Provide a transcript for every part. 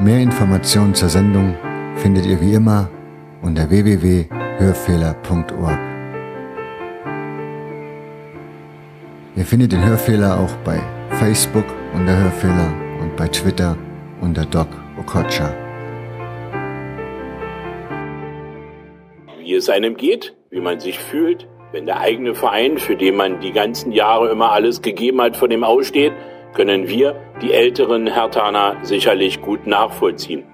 Mehr Informationen zur Sendung findet ihr wie immer unter www.hörfehler.org. Ihr findet den Hörfehler auch bei Facebook unter Hörfehler und bei Twitter unter Doc Okocha. Wie es einem geht, wie man sich fühlt, wenn der eigene Verein, für den man die ganzen Jahre immer alles gegeben hat, vor dem aussteht, können wir, die älteren Hertaner, sicherlich gut nachvollziehen.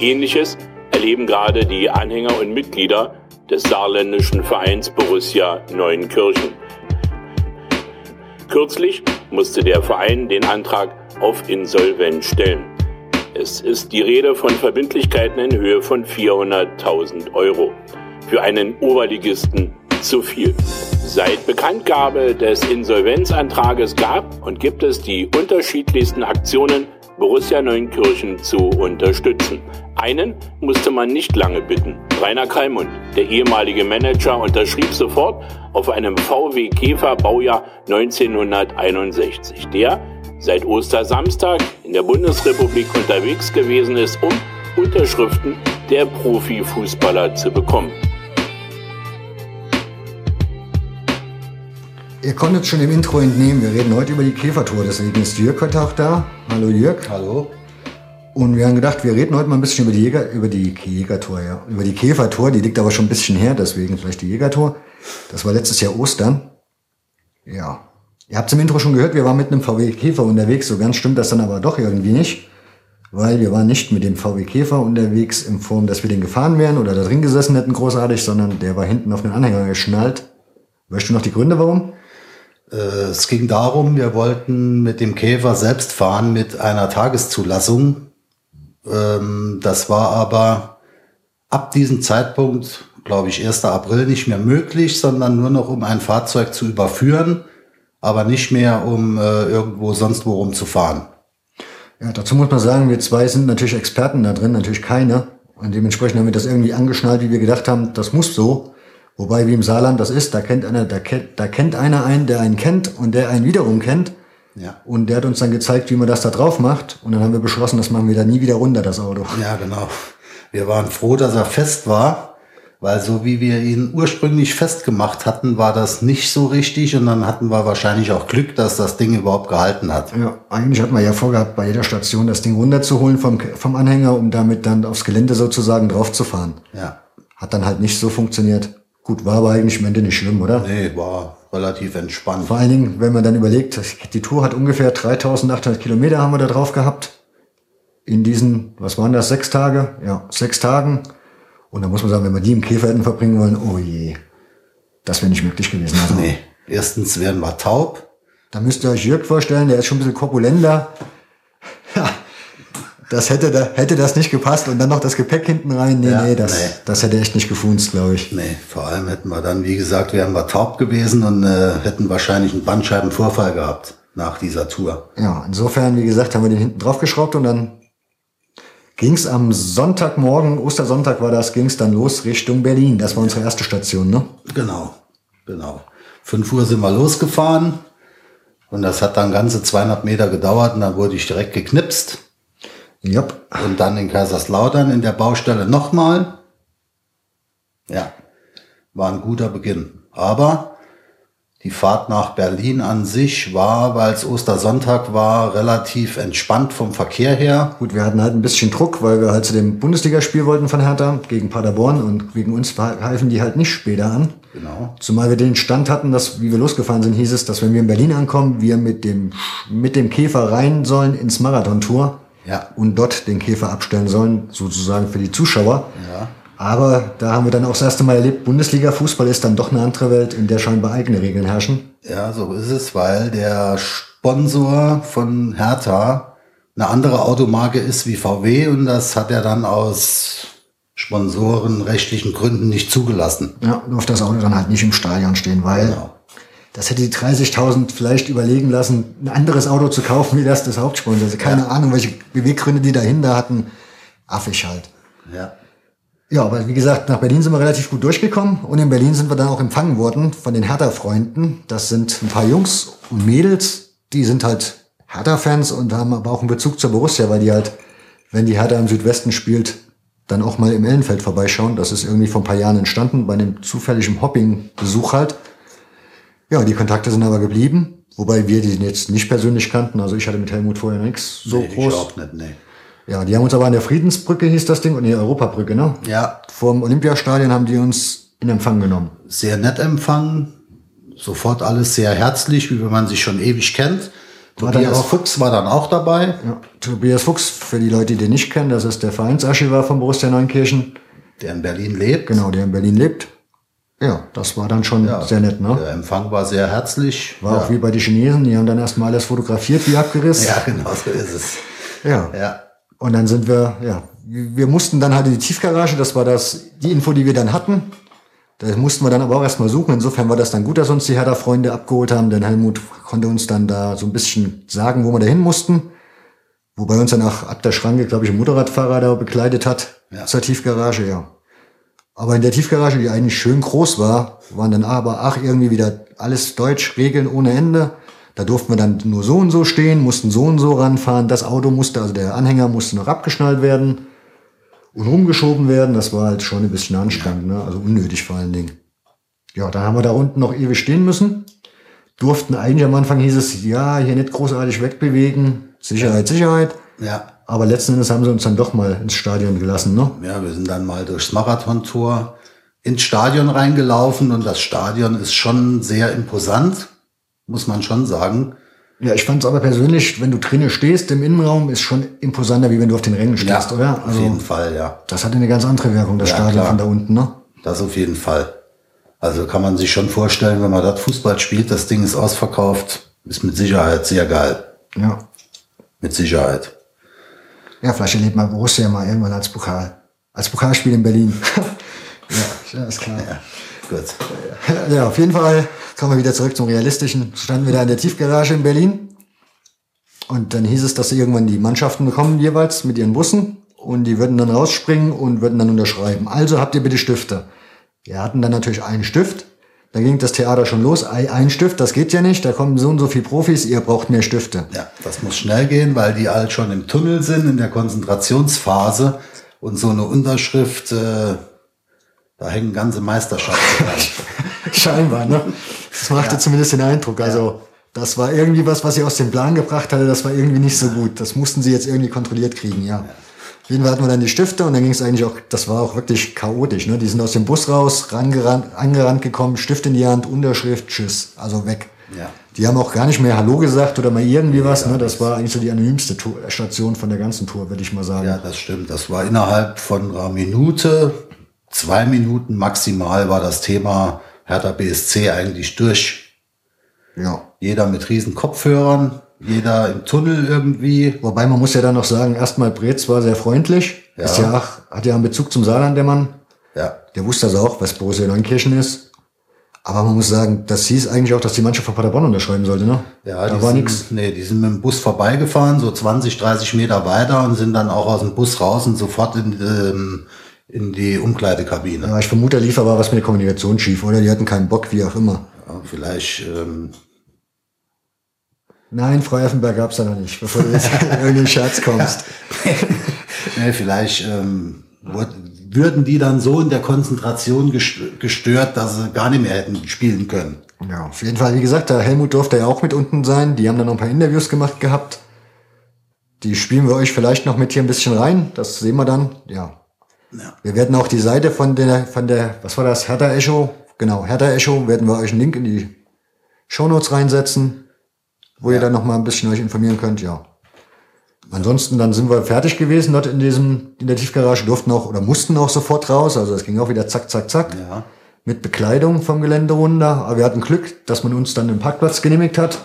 Ähnliches erleben gerade die Anhänger und Mitglieder des saarländischen Vereins Borussia Neuenkirchen. Kürzlich musste der Verein den Antrag auf Insolvenz stellen. Es ist die Rede von Verbindlichkeiten in Höhe von 400.000 Euro. Für einen Oberligisten zu viel. Seit Bekanntgabe des Insolvenzantrages gab und gibt es die unterschiedlichsten Aktionen, Borussia Neunkirchen zu unterstützen. Einen musste man nicht lange bitten. Rainer Kalmund, der ehemalige Manager, unterschrieb sofort auf einem VW Käfer Baujahr 1961, der seit Ostersamstag in der Bundesrepublik unterwegs gewesen ist, um Unterschriften der Profifußballer zu bekommen. Ihr konntet schon im Intro entnehmen, wir reden heute über die Käfertour, deswegen ist Jörg heute auch da. Hallo Jörg. Hallo. Und wir haben gedacht, wir reden heute mal ein bisschen über die Jäger, über die Jägertour, ja. Über die Käfertour, die liegt aber schon ein bisschen her, deswegen vielleicht die Jägertour. Das war letztes Jahr Ostern. Ja. Ihr habt im Intro schon gehört, wir waren mit einem VW Käfer unterwegs, so ganz stimmt das dann aber doch irgendwie nicht. Weil wir waren nicht mit dem VW Käfer unterwegs in Form, dass wir den gefahren wären oder da drin gesessen hätten großartig, sondern der war hinten auf den Anhänger geschnallt. Weißt du noch die Gründe warum? Äh, es ging darum, wir wollten mit dem Käfer selbst fahren mit einer Tageszulassung. Ähm, das war aber ab diesem Zeitpunkt, glaube ich, 1. April nicht mehr möglich, sondern nur noch um ein Fahrzeug zu überführen, aber nicht mehr um äh, irgendwo sonst wo rumzufahren. Ja, dazu muss man sagen, wir zwei sind natürlich Experten da drin, natürlich keine. Und dementsprechend haben wir das irgendwie angeschnallt, wie wir gedacht haben, das muss so. Wobei, wie im Saarland das ist, da kennt einer, da kennt, da kennt einer einen, der einen kennt und der einen wiederum kennt. Ja. Und der hat uns dann gezeigt, wie man das da drauf macht. Und dann haben wir beschlossen, das machen wir da nie wieder runter, das Auto. Ja, genau. Wir waren froh, dass er fest war, weil so wie wir ihn ursprünglich festgemacht hatten, war das nicht so richtig. Und dann hatten wir wahrscheinlich auch Glück, dass das Ding überhaupt gehalten hat. Ja, eigentlich hat man ja vorgehabt, bei jeder Station das Ding runterzuholen vom, vom Anhänger, um damit dann aufs Gelände sozusagen draufzufahren. Ja. Hat dann halt nicht so funktioniert. Gut, war aber eigentlich am Ende nicht schlimm, oder? Nee, war relativ entspannt. Vor allen Dingen, wenn man dann überlegt, die Tour hat ungefähr 3800 Kilometer haben wir da drauf gehabt. In diesen, was waren das, sechs Tage? Ja, sechs Tagen. Und da muss man sagen, wenn wir die im Käfer hätten verbringen wollen, oh je, das wäre nicht möglich gewesen. Also, Nee. Erstens werden wir taub. Da müsst ihr euch Jörg vorstellen, der ist schon ein bisschen korpulenter. Das hätte, da, hätte das nicht gepasst und dann noch das Gepäck hinten rein. Nee, Ja, nee, das, nee. das hätte echt nicht gefunzt, glaube ich. Nee, vor allem hätten wir dann, wie gesagt, wären wir taub gewesen und äh, hätten wahrscheinlich einen Bandscheibenvorfall gehabt nach dieser Tour. Ja, insofern, wie gesagt, haben wir den hinten draufgeschraubt und dann ging's am Sonntagmorgen, Ostersonntag war das, ging's dann los Richtung Berlin. Das war unsere erste Station, ne? Genau, genau. Fünf Uhr sind wir losgefahren und das hat dann ganze 200 Meter gedauert und dann wurde ich direkt geknipst Jupp. und dann in Kaiserslautern in der Baustelle nochmal. Ja, war ein guter Beginn. Aber die Fahrt nach Berlin an sich war, weil es Ostersonntag war, relativ entspannt vom Verkehr her. Gut, wir hatten halt ein bisschen Druck, weil wir halt zu dem Bundesligaspiel wollten von Hertha gegen Paderborn und wegen uns halfen die halt nicht später an. Genau. Zumal wir den Stand hatten, dass, wie wir losgefahren sind, hieß es, dass wenn wir in Berlin ankommen, wir mit dem, mit dem Käfer rein sollen ins Marathon-Tour Ja. und dort den Käfer abstellen sollen, sozusagen für die Zuschauer. Ja. Aber da haben wir dann auch das erste Mal erlebt, Bundesliga-Fußball ist dann doch eine andere Welt, in der scheinbar eigene Regeln herrschen. Ja, so ist es, weil der Sponsor von Hertha eine andere Automarke ist wie VW und das hat er dann aus sponsorenrechtlichen Gründen nicht zugelassen. Ja, durfte das Auto dann halt nicht im Stadion stehen, weil Genau. Das hätte die 30.000 vielleicht überlegen lassen, ein anderes Auto zu kaufen wie das des Hauptsponsors. Also keine Ahnung, welche Beweggründe die dahinter hatten. Affig halt. Ja. Ja, aber wie gesagt, nach Berlin sind wir relativ gut durchgekommen und in Berlin sind wir dann auch empfangen worden von den Hertha-Freunden. Das sind ein paar Jungs und Mädels, die sind halt Hertha-Fans und haben aber auch einen Bezug zur Borussia, weil die halt, wenn die Hertha im Südwesten spielt, dann auch mal im Ellenfeld vorbeischauen. Das ist irgendwie vor ein paar Jahren entstanden, bei einem zufälligen Hopping-Besuch halt. Ja, die Kontakte sind aber geblieben, wobei wir die jetzt nicht persönlich kannten. Also ich hatte mit Helmut vorher nichts so nee, groß. Ich auch nicht, nee. Ja, die haben uns aber an der Friedensbrücke hieß das Ding und die Europabrücke, ne? Ja. Vor dem Olympiastadion haben die uns in Empfang genommen. Sehr nett empfangen, sofort alles sehr herzlich, wie wenn man sich schon ewig kennt. War Tobias Fuchs war dann auch dabei. Ja. Tobias Fuchs, für die Leute, die den nicht kennen, das ist der Vereinsarchivar von Borussia Neunkirchen. der in Berlin lebt. Genau, der in Berlin lebt. Ja, das war dann schon Ja, sehr nett, ne? Der Empfang war sehr herzlich. War ja. auch wie bei den Chinesen, die haben dann erstmal alles fotografiert wie abgerissen. ja, genau so ist es. ja. Ja, Und dann sind wir, ja, wir mussten dann halt in die Tiefgarage, das war das, die Info, die wir dann hatten. Das mussten wir dann aber auch erstmal suchen. Insofern war das dann gut, dass uns die Hertha-Freunde abgeholt haben, denn Helmut konnte uns dann da so ein bisschen sagen, wo wir da hin mussten. Wobei uns dann auch ab der Schranke, glaube ich, ein Motorradfahrer da begleitet hat Ja. zur Tiefgarage, ja. Aber in der Tiefgarage, die eigentlich schön groß war, waren dann aber ach irgendwie wieder alles Deutsch, Regeln ohne Ende. Da durften wir dann nur so und so stehen, mussten so und so ranfahren. Das Auto musste, also der Anhänger musste noch abgeschnallt werden und rumgeschoben werden. Das war halt schon ein bisschen anstrengend, ne? also unnötig vor allen Dingen. Ja, dann haben wir da unten noch ewig stehen müssen. Durften eigentlich am Anfang hieß es, ja, hier nicht großartig wegbewegen. Sicherheit, Sicherheit. ja. Aber letzten Endes haben sie uns dann doch mal ins Stadion gelassen, ne? Ja, wir sind dann mal durchs Marathontor ins Stadion reingelaufen und das Stadion ist schon sehr imposant, muss man schon sagen. Ja, ich fand es aber persönlich, wenn du drinnen stehst im Innenraum, ist schon imposanter, wie wenn du auf den Rängen stehst, oder? auf jeden Also, Fall, ja. das hat eine ganz andere Wirkung, das Ja, Stadion klar. von da unten, ne? Das auf jeden Fall. Also kann man sich schon vorstellen, wenn man dort Fußball spielt, das Ding ist ausverkauft, ist mit Sicherheit sehr geil. Ja. Mit Sicherheit. Ja, vielleicht erlebt man Borussia mal irgendwann als Pokal. Als Pokalspiel in Berlin. ja, ist klar. Ja, gut. Ja, auf jeden Fall kommen wir wieder zurück zum Realistischen. Standen wir da in der Tiefgarage in Berlin. Und dann hieß es, dass irgendwann die Mannschaften bekommen jeweils mit ihren Bussen und die würden dann rausspringen und würden dann unterschreiben. Also habt ihr bitte Stifte. Wir hatten dann natürlich einen Stift. Dann ging das Theater schon los. Ei- Ein Stift, das geht ja nicht. Da kommen so und so viele Profis. Ihr braucht mehr Stifte. Ja, das muss schnell gehen, weil die halt schon im Tunnel sind, in der Konzentrationsphase und so eine Unterschrift, äh, da hängen ganze Meisterschaften dran. Scheinbar, ne? Das machte zumindest den Eindruck. Also, das war irgendwie was, was sie aus dem Plan gebracht hatte. Das war irgendwie nicht so gut. Das mussten sie jetzt irgendwie kontrolliert kriegen, ja. Auf jeden Fall hatten wir dann die Stifte und dann ging es eigentlich auch, das war auch wirklich chaotisch, ne? Die sind aus dem Bus raus, rangerannt, angerannt gekommen, Stift in die Hand, Unterschrift, tschüss, also weg. Ja. Die haben auch gar nicht mehr Hallo gesagt oder mal irgendwie was, ne? Das war eigentlich so die anonymste Tour, Station von der ganzen Tour, würde ich mal sagen. Ja, das stimmt. Das war innerhalb von einer Minute, zwei Minuten maximal war das Thema Hertha BSC eigentlich durch. ja. Jeder mit riesen Kopfhörern, jeder im Tunnel irgendwie. Wobei man muss ja dann noch sagen, erstmal Brez war sehr freundlich. Ja. Ist ja auch, hat ja einen Bezug zum Saarland, der Mann. Ja, Der wusste also auch, was Borussia Neunkirchen ist. Aber man muss sagen, das hieß eigentlich auch, dass die Mannschaft von Paderborn unterschreiben sollte, ne? ja da die war nix. Nee, die sind mit dem Bus vorbeigefahren, so 20, 30 Meter weiter und sind dann auch aus dem Bus raus und sofort in, ähm, in die Umkleidekabine. Ja, ich vermute, da lief aber was mit der Kommunikation schief, oder? Die hatten keinen Bock, wie auch immer. Ja, vielleicht, ähm, Nein, Frau Effenberg gab's da noch nicht, bevor du jetzt in irgendeinen Scherz kommst. nee, vielleicht ähm, würden die dann so in der Konzentration gest- gestört, dass sie gar nicht mehr hätten spielen können. Ja, auf jeden Fall, wie gesagt, der Helmut durfte ja auch mit unten sein. Die haben dann noch ein paar Interviews gemacht gehabt. Die spielen wir euch vielleicht noch mit hier ein bisschen rein. Das sehen wir dann. Ja. Ja. Wir werden auch die Seite von der, von der, was war das? Hertha Echo. Genau, Hertha Echo werden wir euch einen Link in die Shownotes reinsetzen, wo ihr dann noch mal ein bisschen euch informieren könnt. Ja. Ansonsten dann sind wir fertig gewesen dort in diesem, in der Tiefgarage, durften auch oder mussten auch sofort raus. Also es ging auch wieder zack, zack, zack Ja. mit Bekleidung vom Gelände runter. Aber wir hatten Glück, dass man uns dann den Parkplatz genehmigt hat,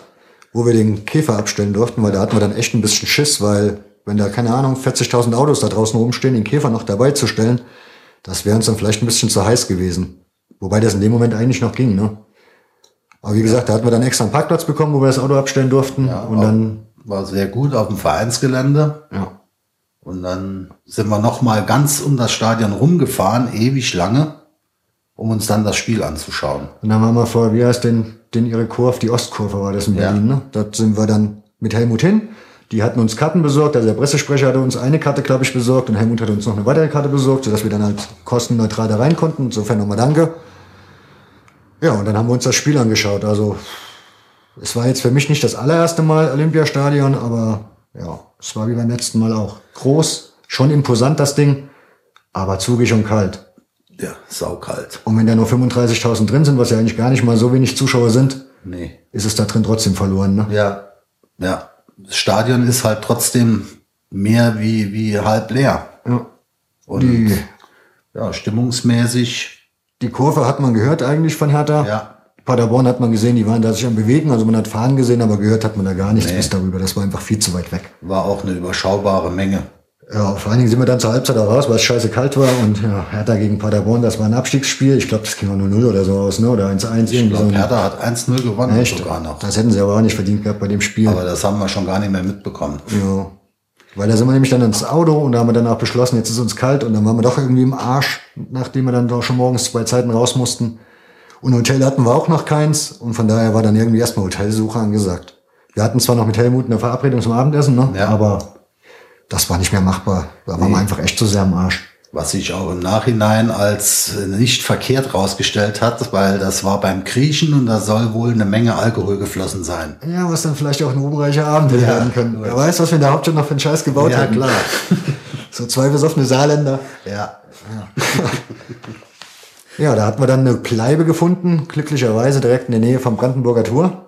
wo wir den Käfer abstellen durften, weil da hatten wir dann echt ein bisschen Schiss, weil wenn da, keine Ahnung, 40.000 Autos da draußen rumstehen, den Käfer noch dabei zu stellen, das wäre uns dann vielleicht ein bisschen zu heiß gewesen. Wobei das in dem Moment eigentlich noch ging, ne? Aber wie gesagt, da hatten wir dann extra einen Parkplatz bekommen, wo wir das Auto abstellen durften. und dann, War sehr gut auf dem Vereinsgelände. ja. Und dann sind wir noch mal ganz um das Stadion rumgefahren, ewig lange, um uns dann das Spiel anzuschauen. Und dann waren wir vor, wie heißt denn, den ihre Kurve, die Ostkurve war das in Ja. Berlin, ne? Dort sind wir dann mit Helmut hin. Die hatten uns Karten besorgt, also der Pressesprecher hatte uns eine Karte, glaube ich, besorgt und Helmut hat uns noch eine weitere Karte besorgt, sodass wir dann halt kostenneutral da rein konnten. Insofern nochmal danke. Ja, und dann haben wir uns das Spiel angeschaut. Also es war jetzt für mich nicht das allererste Mal Olympiastadion, aber ja, es war wie beim letzten Mal auch. Groß, schon imposant das Ding, aber zugig und kalt. Ja, saukalt. Und wenn da nur 35.000 drin sind, was ja eigentlich gar nicht mal so wenig Zuschauer sind, Nee. ist es da drin trotzdem verloren. Ne? Ja. Ja. Das Stadion ist halt trotzdem mehr wie, wie halb leer. Ja. Und Die, ja, stimmungsmäßig, die Kurve hat man gehört eigentlich von Hertha. ja. Paderborn hat man gesehen, die waren da sich am Bewegen, also man hat Fahren gesehen, aber gehört hat man da gar nichts bis darüber. Das war einfach viel zu weit weg. war auch eine überschaubare Menge. Ja, vor allen Dingen sind wir dann zur Halbzeit auch raus, weil es scheiße kalt war und ja, Hertha gegen Paderborn, das war ein Abstiegsspiel. Ich glaube, das ging auch nur 0 oder so aus, ne? Oder 1-1 Ich irgendwie glaube, so. Hertha hat 1-0 gewonnen Echt? sogar noch. Das hätten sie aber auch nicht verdient gehabt bei dem Spiel. Aber das haben wir schon gar nicht mehr mitbekommen. Ja. Weil da sind wir nämlich dann ins Auto und da haben wir dann auch beschlossen, jetzt ist uns kalt und dann waren wir doch irgendwie im Arsch, nachdem wir dann doch schon morgens zwei Zeiten raus mussten. Und Hotel hatten wir auch noch keins und von daher war dann irgendwie erstmal Hotelsuche angesagt. Wir hatten zwar noch mit Helmut eine Verabredung zum Abendessen, ne? Ja. aber das war nicht mehr machbar. Da waren wir einfach echt zu sehr am Arsch. Was sich auch im Nachhinein als nicht verkehrt rausgestellt hat, weil das war beim Griechen und da soll wohl eine Menge Alkohol geflossen sein. Ja, was dann vielleicht auch ein ruhmreicher Abend Ja, werden können. Wer weiß, was wir in der Hauptstadt noch für einen Scheiß gebaut Ja, hätten. klar. So zwei besoffene Saarländer. Ja. Ja, da hatten wir dann eine Bleibe gefunden, glücklicherweise direkt in der Nähe vom Brandenburger Tor.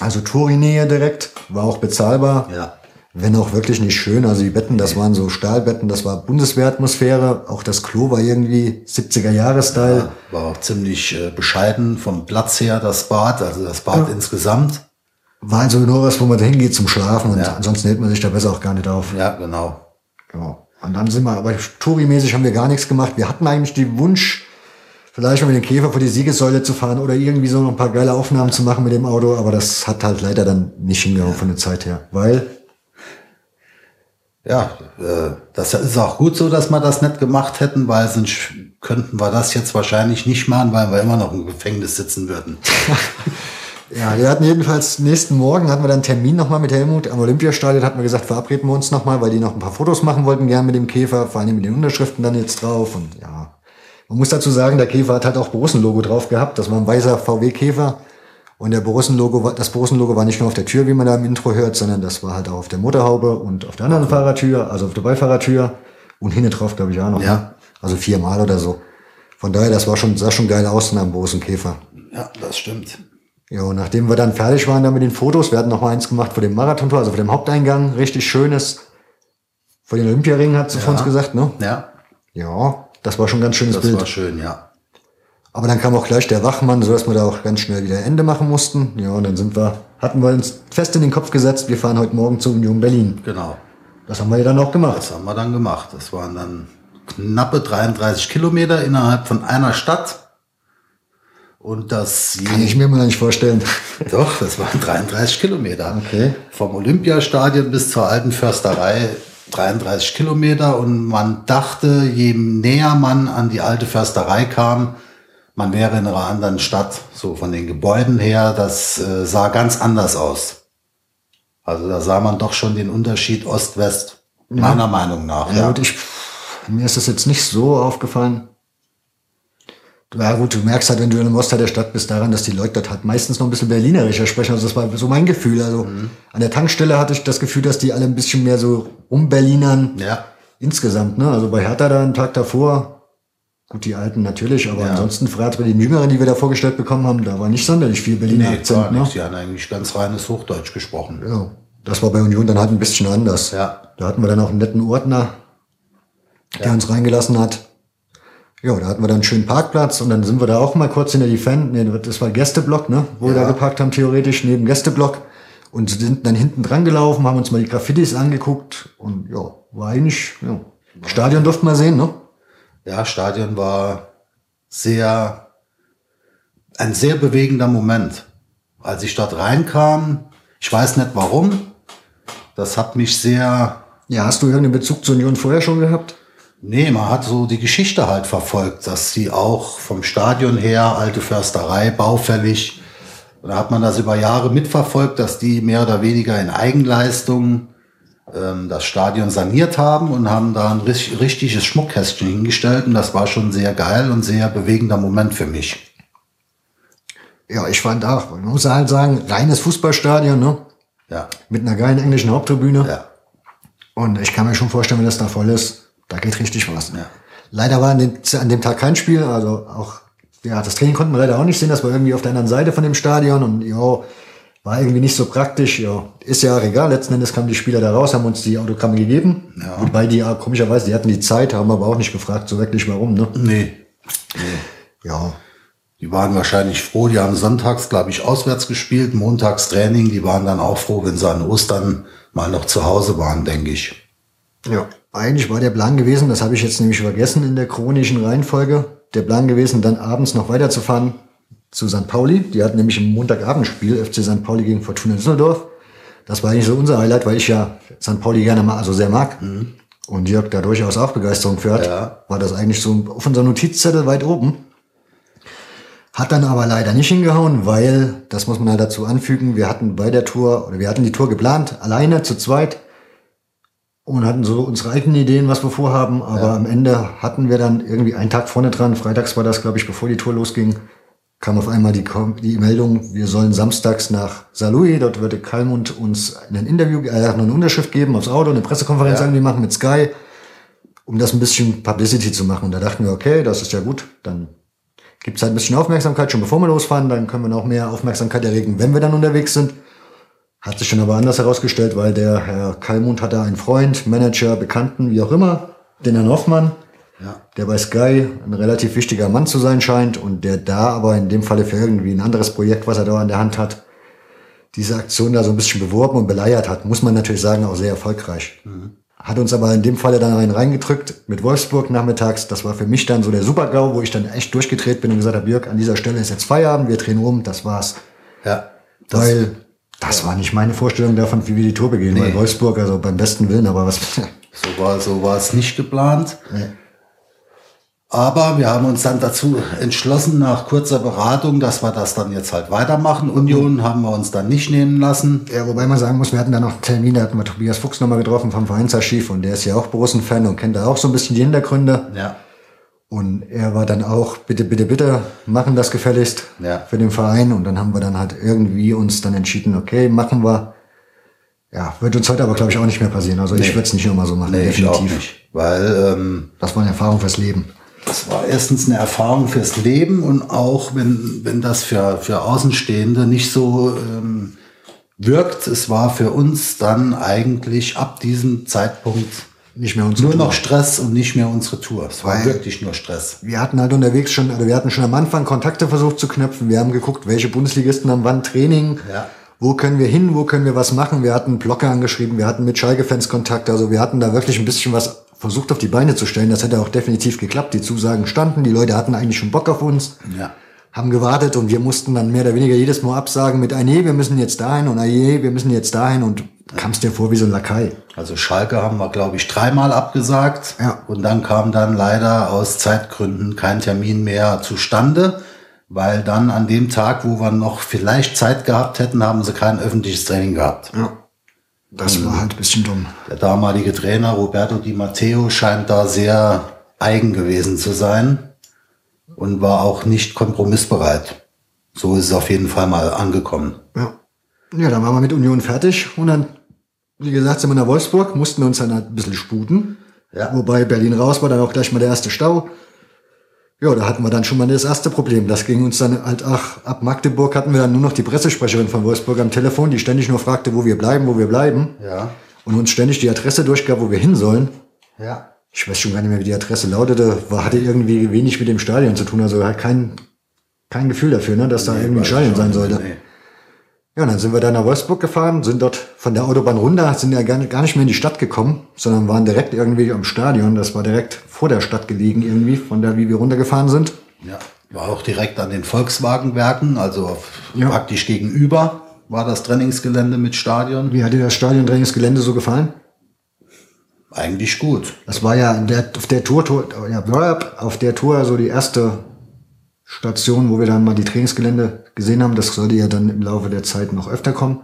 Also Tori-Nähe direkt, war auch bezahlbar. Ja. Wenn auch wirklich nicht schön. Also die Betten, das waren so Stahlbetten, das war Bundeswehratmosphäre. Auch das Klo war irgendwie 70er-Jahre-Style. War auch ziemlich äh, bescheiden vom Platz her, das Bad, also das Bad insgesamt. War also nur was, wo man da hingeht zum Schlafen und Ja. ansonsten hält man sich da besser auch gar nicht auf. Ja, genau. Ja. Und dann sind wir, aber Touri-mäßig haben wir gar nichts gemacht. Wir hatten eigentlich den Wunsch, vielleicht mal mit dem Käfer vor die Siegessäule zu fahren oder irgendwie so noch ein paar geile Aufnahmen zu machen mit dem Auto, aber das hat halt leider dann nicht hingehauen von der Zeit her. Weil, Ja, äh, das ist auch gut so, dass wir das nicht gemacht hätten, weil sonst könnten wir das jetzt wahrscheinlich nicht machen, weil wir immer noch im Gefängnis sitzen würden. ja, wir hatten jedenfalls nächsten Morgen hatten wir dann einen Termin nochmal mit Helmut am Olympiastadion, hatten wir gesagt, verabreden wir uns nochmal, weil die noch ein paar Fotos machen wollten, gern mit dem Käfer, vor allem mit den Unterschriften dann jetzt drauf und ja. Man muss dazu sagen, der Käfer hat halt auch Borussen-Logo drauf gehabt. Das war ein weißer VW-Käfer. Und der Borussen-Logo, das Borussen-Logo war nicht nur auf der Tür, wie man da im Intro hört, sondern das war halt auch auf der Motorhaube und auf der anderen Fahrertür, also auf der Beifahrertür und hinten drauf, glaube ich, auch noch. Ja. ne? Also viermal oder so. Von daher, das war schon, sah schon geil aus nach dem Borussen-Käfer. Ja, das stimmt. Ja, und nachdem wir dann fertig waren dann mit den Fotos, wir hatten noch mal eins gemacht vor dem Marathontor, also vor dem Haupteingang, richtig schönes. Vor den Olympiaringen hat sie von uns gesagt, ne? Ja, Ja, das war schon ein ganz schönes das Bild. war schön, ja. Aber dann kam auch gleich der Wachmann, so dass wir da auch ganz schnell wieder Ende machen mussten. Ja, und dann sind wir, hatten wir uns fest in den Kopf gesetzt, wir fahren heute Morgen zur Union Berlin. Genau. Das haben wir ja dann auch gemacht. Das haben wir dann gemacht. Das waren dann knappe 33 Kilometer innerhalb von einer Stadt. Und das Kann ich mir mal nicht vorstellen. Doch, das waren 33 Kilometer. Okay. Vom Olympiastadion bis zur alten Försterei 33 Kilometer. Und man dachte, je näher man an die alte Försterei kam, man wäre in einer anderen Stadt. So von den Gebäuden her, das äh, sah ganz anders aus. Also da sah man doch schon den Unterschied Ost-West. Meiner Meinung nach. Ja, Ja. gut, ich, mir ist das jetzt nicht so aufgefallen. Ja gut, du merkst halt, wenn du in einem Ostteil der Stadt bist, daran, dass die Leute dort halt meistens noch ein bisschen berlinerischer sprechen. Also das war so mein Gefühl. Also an der Tankstelle hatte ich das Gefühl, dass die alle ein bisschen mehr so rumberlinern. ja. Insgesamt, ne? Also bei Hertha da einen Tag davor, gut, die Alten natürlich, aber Ja. ansonsten gerade bei den Jüngeren, die wir da vorgestellt bekommen haben, da war nicht sonderlich viel Berliner Nee, gar Akzent, ne? nichts. Die haben eigentlich ganz reines Hochdeutsch gesprochen. Ja, das war bei Union dann halt ein bisschen anders. Ja. Da hatten wir dann auch einen netten Ordner, der uns reingelassen hat. Ja, da hatten wir dann einen schönen Parkplatz und dann sind wir da auch mal kurz hinter die Fan, nee, das war Gästeblock, ne, wo wir Ja. da geparkt haben, theoretisch neben Gästeblock und sind dann hinten dran gelaufen, haben uns mal die Graffitis angeguckt und ja, war eigentlich, ja. Stadion durften wir sehen, ne? Ja, Stadion war sehr, ein sehr bewegender Moment. Als ich dort reinkam, ich weiß nicht warum, das hat mich sehr, Ja, hast du irgendeinen Bezug zur Union vorher schon gehabt? nee, man hat so die Geschichte halt verfolgt, dass sie auch vom Stadion her, alte Försterei, baufällig, da hat man das über Jahre mitverfolgt, dass die mehr oder weniger in Eigenleistung ähm, das Stadion saniert haben und haben da ein richtig, richtiges Schmuckkästchen hingestellt. Und das war schon sehr geil und sehr bewegender Moment für mich. Ja, ich fand auch, man muss halt sagen, reines Fußballstadion, ne? Ja. Mit einer geilen englischen Haupttribüne. Ja. Und ich kann mir schon vorstellen, wenn das da voll ist, da geht richtig was. Ja. Leider war an dem, an dem Tag kein Spiel, also auch, ja, das Training konnten wir leider auch nicht sehen, das war irgendwie auf der anderen Seite von dem Stadion und ja, war irgendwie nicht so praktisch, ja. Ist ja egal, letzten Endes kamen die Spieler da raus, haben uns die Autogramme gegeben. Ja. Wobei die, ja, komischerweise, die hatten die Zeit, haben aber auch nicht gefragt, so wirklich warum, ne? Nee. Ja. Die waren wahrscheinlich froh, die haben sonntags, glaube ich, auswärts gespielt, montags Training. Die waren dann auch froh, wenn sie an Ostern mal noch zu Hause waren, denke ich. Ja, eigentlich war der Plan gewesen, das habe ich jetzt nämlich vergessen in der chronischen Reihenfolge, der Plan gewesen, dann abends noch weiterzufahren zu St. Pauli. Die hatten nämlich im Montagabendspiel FC St. Pauli gegen Fortuna Düsseldorf. Das war eigentlich so unser Highlight, weil ich ja St. Pauli gerne mal, also sehr mag. Und Jörg da durchaus auch Begeisterung für hat. Ja. War das eigentlich so auf unserem Notizzettel weit oben. Hat dann aber leider nicht hingehauen, weil, das muss man halt dazu anfügen, wir hatten bei der Tour, oder wir hatten die Tour geplant, alleine, zu zweit, und hatten so unsere eigenen Ideen, was wir vorhaben, aber am Ende hatten wir dann irgendwie einen Tag vorne dran, freitags war das, glaube ich, bevor die Tour losging, kam auf einmal die, die Meldung, wir sollen samstags nach Saarlouis, dort würde Kalmund uns ein Interview, äh, eine Unterschrift geben aufs Auto, eine Pressekonferenz Ja. irgendwie machen mit Sky, um das ein bisschen Publicity zu machen. Und da dachten wir, okay, das ist ja gut, dann gibt's halt ein bisschen Aufmerksamkeit, schon bevor wir losfahren, dann können wir noch mehr Aufmerksamkeit erregen, wenn wir dann unterwegs sind. Hat sich dann aber anders herausgestellt, weil der Herr Kalmund hatte einen Freund, Manager, Bekannten, wie auch immer, den Herrn Hoffmann, Ja. der bei Sky ein relativ wichtiger Mann zu sein scheint und der da aber in dem Falle für irgendwie ein anderes Projekt, was er da an der Hand hat, diese Aktion da so ein bisschen beworben und beleiert hat, muss man natürlich sagen, auch sehr erfolgreich. Hat uns aber in dem Falle dann einen reingedrückt mit Wolfsburg nachmittags. Das war für mich dann so der Super-GAU, wo ich dann echt durchgedreht bin und gesagt habe, Jörg, an dieser Stelle ist jetzt Feierabend, wir drehen um, das war's. Ja. weil das war nicht meine Vorstellung davon, wie wir die Tour begehen. Weil Wolfsburg, also beim besten Willen, aber was... So war, so war es nicht geplant. Nee. Aber wir haben uns dann dazu entschlossen, nach kurzer Beratung, dass wir das dann jetzt halt weitermachen. Union haben wir uns dann nicht nehmen lassen. Ja, wobei man sagen muss, wir hatten da noch einen Termin, da hatten wir Tobias Fuchs nochmal getroffen vom Vereinsarchiv und der ist ja auch Borussen-Fan und kennt da auch so ein bisschen die Hintergründe. Ja. Und er war dann auch, bitte, bitte, bitte, machen das gefälligst Ja. für den Verein. Und dann haben wir dann halt irgendwie uns dann entschieden, okay, machen wir. Ja, wird uns heute aber, glaube ich, auch nicht mehr passieren. Also ich Nee. würde es nicht nochmal so machen, Nee, ich definitiv. nicht. Weil ähm, Das war eine Erfahrung fürs Leben. Das war erstens eine Erfahrung fürs Leben und auch wenn, wenn das für, für Außenstehende nicht so ähm, wirkt, es war für uns dann eigentlich ab diesem Zeitpunkt Nicht mehr unsere nur Tour. noch Stress und nicht mehr unsere Tour. Es war Weil- wirklich nur Stress. Wir hatten halt unterwegs schon, oder wir hatten schon am Anfang Kontakte versucht zu knüpfen. Wir haben geguckt, welche Bundesligisten haben wann Training. Ja. Wo können wir hin? Wo können wir was machen? Wir hatten Blogger angeschrieben. Wir hatten mit Schalke-Fans Kontakt. Also wir hatten da wirklich ein bisschen was versucht auf die Beine zu stellen. Das hätte auch definitiv geklappt. Die Zusagen standen. Die Leute hatten eigentlich schon Bock auf uns. Ja. Haben gewartet und wir mussten dann mehr oder weniger jedes Mal absagen mit, ah nee, wir müssen jetzt dahin und ah je, wir müssen jetzt dahin und kamst dir vor wie so ein Lakai. Also Schalke haben wir, glaube ich, dreimal abgesagt. Ja. Und dann kam dann leider aus Zeitgründen kein Termin mehr zustande, weil dann an dem Tag, wo wir noch vielleicht Zeit gehabt hätten, haben sie kein öffentliches Training gehabt. Ja. Das war halt ein bisschen dumm. Der damalige Trainer Roberto Di Matteo scheint da sehr eigen gewesen zu sein und war auch nicht kompromissbereit. So ist es auf jeden Fall mal angekommen. Ja. Ja, dann waren wir mit Union fertig und dann, wie gesagt, sind wir nach Wolfsburg, mussten uns dann halt ein bisschen sputen. Ja. Wobei Berlin raus war dann auch gleich mal der erste Stau. Ja, da hatten wir dann schon mal das erste Problem. Das ging uns dann halt, ach, ab Magdeburg hatten wir dann nur noch die Pressesprecherin von Wolfsburg am Telefon, die ständig nur fragte, wo wir bleiben, wo wir bleiben. Ja. Und uns ständig die Adresse durchgab, wo wir hin sollen. Ja. Ich weiß schon gar nicht mehr, wie die Adresse lautete. War, hatte irgendwie wenig mit dem Stadion zu tun. Also halt kein, kein Gefühl dafür, ne, dass da irgendwie ein Stadion sein sollte. Nee. Ja, und dann sind wir dann nach Wolfsburg gefahren, sind dort von der Autobahn runter, sind ja gar nicht, mehr in die Stadt gekommen, sondern waren direkt irgendwie am Stadion. Das war direkt vor der Stadt gelegen irgendwie, von da, wie wir runtergefahren sind. Ja, war auch direkt an den Volkswagenwerken, also auf, Ja. praktisch gegenüber war das Trainingsgelände mit Stadion. Wie hat dir das Stadiontrainingsgelände so gefallen? Eigentlich gut. Das war ja der, auf der Tour, Tour ja, auf der Tour so die erste Station, wo wir dann mal die Trainingsgelände gesehen haben. Das sollte ja dann im Laufe der Zeit noch öfter kommen.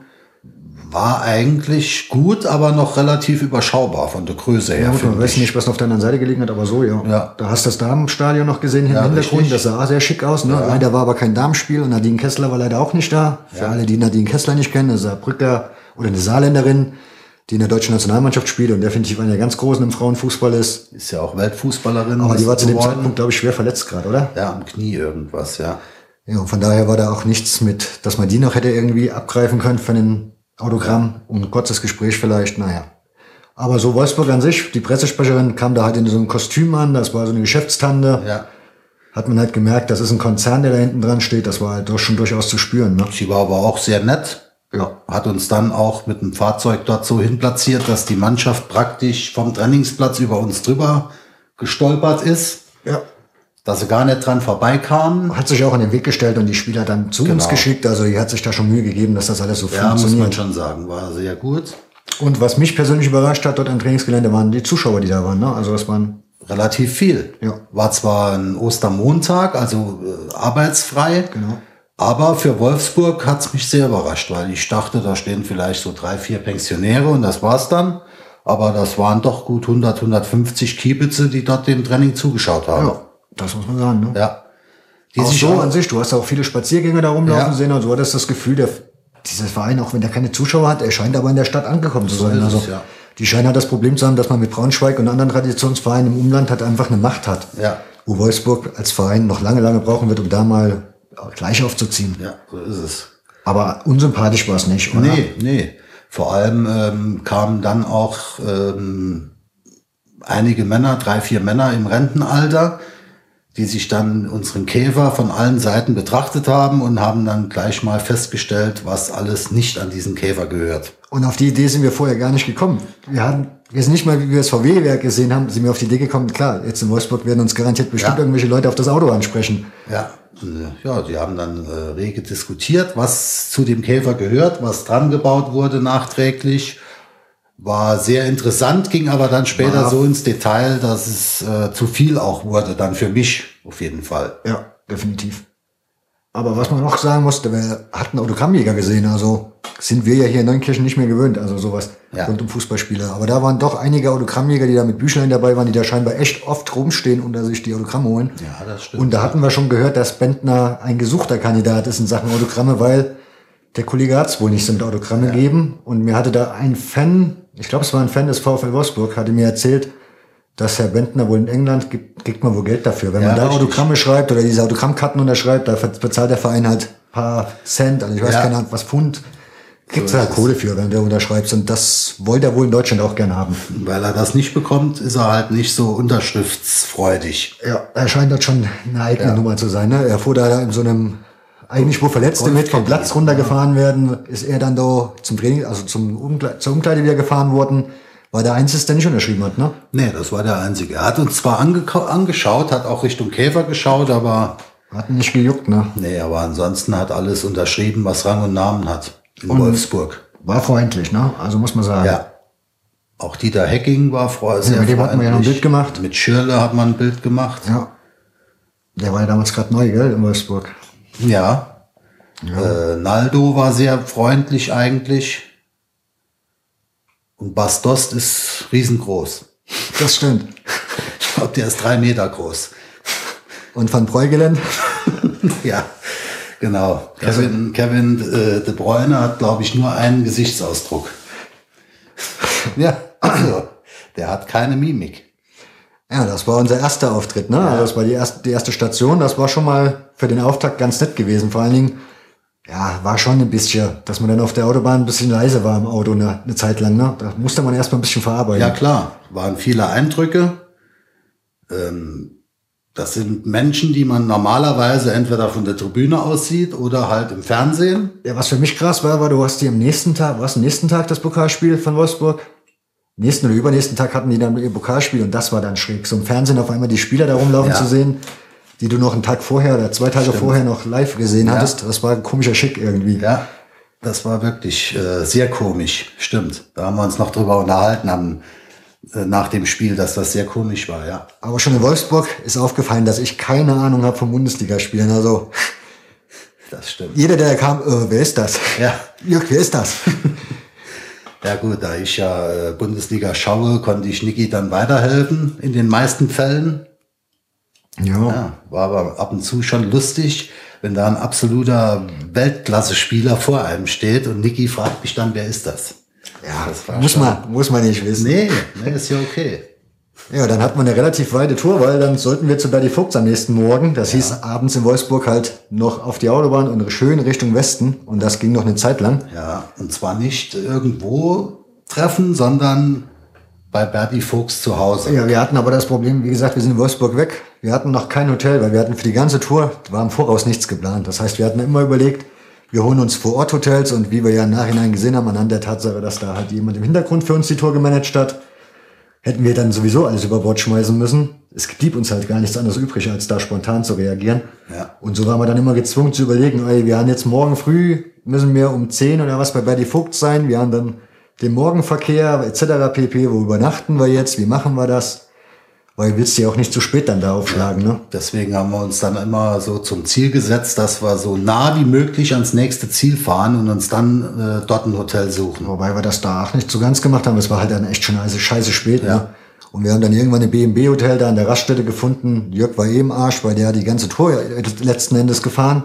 War eigentlich gut, aber noch relativ überschaubar von der Größe her. Ja, gut, man weiß ich. nicht, was auf der anderen Seite gelegen hat, aber so, ja. Ja. Da hast du das Damenstadion noch gesehen im Ja, Hintergrund. richtig. Das sah sehr schick aus. Ne? Leider war aber kein Damenspiel und Nadine Kessler war leider auch nicht da. Für alle, die Nadine Kessler nicht kennen, eine Saarbrücker oder eine Saarländerin, die in der deutschen Nationalmannschaft spielt und definitiv eine der ganz großen im Frauenfußball ist. Ist ja auch Weltfußballerin. Aber die war zu dem. Zeitpunkt, glaube ich, schwer verletzt gerade, oder? Ja, am Knie irgendwas, ja. Ja, und von daher war da auch nichts mit, dass man die noch hätte irgendwie abgreifen können für ein Autogramm und ein kurzes Gespräch vielleicht, naja. Aber so Wolfsburg an sich, die Pressesprecherin kam da halt in so einem Kostüm an, das war so eine Geschäftstante. Ja. Hat man halt gemerkt, das ist ein Konzern, der da hinten dran steht, das war halt doch schon durchaus zu spüren, ne? Sie war aber auch sehr nett. Ja. Hat uns dann auch mit dem Fahrzeug dort so hinplatziert, dass die Mannschaft praktisch vom Trainingsplatz über uns drüber gestolpert ist, Ja. Dass sie gar nicht dran vorbeikamen. Hat sich auch in den Weg gestellt und die Spieler dann zu uns Genau. geschickt, also die hat sich da schon Mühe gegeben, dass das alles so Ja, muss funktioniert. man schon sagen, war sehr gut. Und was mich persönlich überrascht hat dort am Trainingsgelände waren die Zuschauer, die da waren, ne? Also das waren, Relativ viel. Ja. War zwar ein Ostermontag, also äh, arbeitsfrei, genau. aber für Wolfsburg hat's mich sehr überrascht, weil ich dachte, da stehen vielleicht so drei, vier Pensionäre und das war's dann. Aber das waren doch gut 100, 150 Kiebitze, die dort dem Training zugeschaut haben. Ja, das muss man sagen, ne? Ja. Die auch sich so auch- an sich, du hast auch viele Spaziergänger da rumlaufen Ja. sehen und so hattest das Gefühl, der, dieser Verein, auch wenn der keine Zuschauer hat, er scheint aber in der Stadt angekommen zu sein. Also ja. die scheinen halt das Problem zu haben, dass man mit Braunschweig und anderen Traditionsvereinen im Umland halt einfach eine Macht hat. Ja. Wo Wolfsburg als Verein noch lange, lange brauchen wird, um da mal gleich aufzuziehen. Ja, so ist es. Aber unsympathisch war es nicht, oder? Nee, nee. Vor allem ähm, kamen dann auch ähm, einige Männer, drei, vier Männer im Rentenalter, die sich dann unseren Käfer von allen Seiten betrachtet haben und haben dann gleich mal festgestellt, was alles nicht an diesen Käfer gehört. Und auf die Idee sind wir vorher gar nicht gekommen. Wir hatten, wir sind nicht mal, wie wir das VW-Werk gesehen haben, sind wir auf die Idee gekommen, klar, jetzt in Wolfsburg werden uns garantiert bestimmt Ja. irgendwelche Leute auf das Auto ansprechen. Ja, äh, ja, die haben dann äh, rege diskutiert, was zu dem Käfer gehört, was dran gebaut wurde nachträglich. War sehr interessant, ging aber dann später War- so ins Detail, dass es äh, zu viel auch wurde, dann für mich auf jeden Fall. Ja, definitiv. Aber was man noch sagen musste, wir hatten Autogrammjäger gesehen, also sind wir ja hier in Neunkirchen nicht mehr gewöhnt, also sowas Ja. rund um Fußballspieler. Aber da waren doch einige Autogrammjäger, die da mit Büchlein dabei waren, die da scheinbar echt oft rumstehen und da sich die Autogramme holen. Ja, das stimmt. Und da hatten wir schon gehört, dass Bentner ein gesuchter Kandidat ist in Sachen Autogramme, weil der Kollege hat es wohl nicht so mit Autogramme geben. Und mir hatte da ein Fan, ich glaube, es war ein Fan des VfL Wolfsburg, hatte mir erzählt, dass Herr Bentner wohl in England gibt, kriegt man wohl Geld dafür. Wenn Ja, man da richtig. Autogramme schreibt oder diese Autogrammkarten unterschreibt, da bezahlt der Verein halt paar Cent, also ich weiß Ja. keine Ahnung, was Pfund, kriegt So halt ist Kohle für, wenn du unterschreibst. Und das wollte er wohl in Deutschland auch gerne haben. Weil er das nicht bekommt, ist er halt nicht so unterschriftsfreudig. Ja, er scheint das schon eine eigene Ja. Nummer zu sein. Ne? Er fuhr da in so einem, eigentlich wo Verletzte mit vom Platz runtergefahren werden, ist er dann da zum Training, also zum Umkle zur Umkleide wieder gefahren worden. War der Einzige, der nicht unterschrieben hat, ne? Nee, das war der Einzige. Er hat uns zwar ange angeschaut, hat auch Richtung Käfer geschaut, aber Hat nicht gejuckt, ne? nee, aber ansonsten hat alles unterschrieben, was Rang und Namen hat in Wolfsburg. War freundlich, ne? Also muss man sagen. Ja. Auch Dieter Hecking war sehr mit dem hatten wir ja noch ein. Bild gemacht. Mit Schirle hat man ein Bild gemacht. Ja. Der war ja damals gerade neu, gell, in Wolfsburg. Ja. Äh, Naldo war sehr freundlich eigentlich. Und Bastost ist riesengroß. Das stimmt. Ich glaube, der ist drei Meter groß. Und Van Breugelen? ja, genau. Kevin, Kevin äh, De Bruyne hat, glaube ich, nur einen Gesichtsausdruck. ja, also, der hat keine Mimik. Ja, das war unser erster Auftritt, ne? Also das war die erste, die erste Station. Das war schon mal für den Auftakt ganz nett gewesen. Vor allen Dingen, ja, war schon ein bisschen, dass man dann auf der Autobahn ein bisschen leise war im Auto eine, eine Zeit lang, ne? Da musste man erstmal ein bisschen verarbeiten. Ja, klar, waren viele Eindrücke. Ähm, das sind Menschen, die man normalerweise entweder von der Tribüne aus sieht oder halt im Fernsehen. Ja, was für mich krass war, war, du hast die am nächsten Tag, was am nächsten Tag das Pokalspiel von Wolfsburg? Nächsten oder übernächsten Tag hatten die dann ihr Pokalspiel und das war dann schräg. So im Fernsehen auf einmal die Spieler da rumlaufen Ja. zu sehen, die du noch einen Tag vorher oder zwei Tage vorher noch live gesehen hattest. Das war ein komischer Schick irgendwie. Ja, das war wirklich äh, sehr komisch, stimmt. Da haben wir uns noch drüber unterhalten, haben äh, nach dem Spiel, dass das sehr komisch war, ja. Aber schon in Wolfsburg ist aufgefallen, dass ich keine Ahnung habe vom Bundesligaspielen. Also Das stimmt. jeder, der kam, äh, wer ist das? Ja. Jörg, wer ist das? Ja gut, da ich ja äh, Bundesliga schaue, konnte ich Niki dann weiterhelfen in den meisten Fällen. ja. Ja, war aber ab und zu schon lustig, wenn da ein absoluter Weltklasse-Spieler vor einem steht und Niki fragt mich dann, wer ist das? Ja, Das muss schon- man, muss man nicht wissen. Nee, nee, ist ja okay. Ja, dann hat man eine relativ weite Tour, weil dann sollten wir zu Berdi Vogts am nächsten Morgen. Das hieß abends in Wolfsburg halt noch auf die Autobahn und schön Richtung Westen. Und das ging noch eine Zeit lang. Ja, und zwar nicht irgendwo treffen, sondern bei Berti Fuchs zu Hause. Ja, wir hatten aber das Problem, wie gesagt, wir sind in Wolfsburg weg. Wir hatten noch kein Hotel, weil wir hatten für die ganze Tour, war im Voraus nichts geplant. Das heißt, wir hatten immer überlegt, wir holen uns vor Ort Hotels und wie wir ja im Nachhinein gesehen haben, anhand der Tatsache, dass da halt jemand im Hintergrund für uns die Tour gemanagt hat, hätten wir dann sowieso alles über Bord schmeißen müssen. Es blieb uns halt gar nichts anderes übrig, als da spontan zu reagieren. Ja. Und so waren wir dann immer gezwungen zu überlegen, ey, wir haben jetzt morgen früh, müssen wir um 10 oder was bei Berdi Vogt sein. Wir haben dann den Morgenverkehr etc. pp. Wo übernachten wir jetzt? Wie machen wir das? Weil willst du ja auch nicht zu spät dann da aufschlagen, ne? Deswegen haben wir uns dann immer so zum Ziel gesetzt, dass wir so nah wie möglich ans nächste Ziel fahren und uns dann äh, dort ein Hotel suchen. Wobei wir das da auch nicht so ganz gemacht haben. Es war halt dann echt schon also scheiße spät, ne? Und wir haben dann irgendwann ein B&B-Hotel da an der Raststätte gefunden. Jörg war eh im Arsch, weil der hat die ganze Tour letzten Endes gefahren.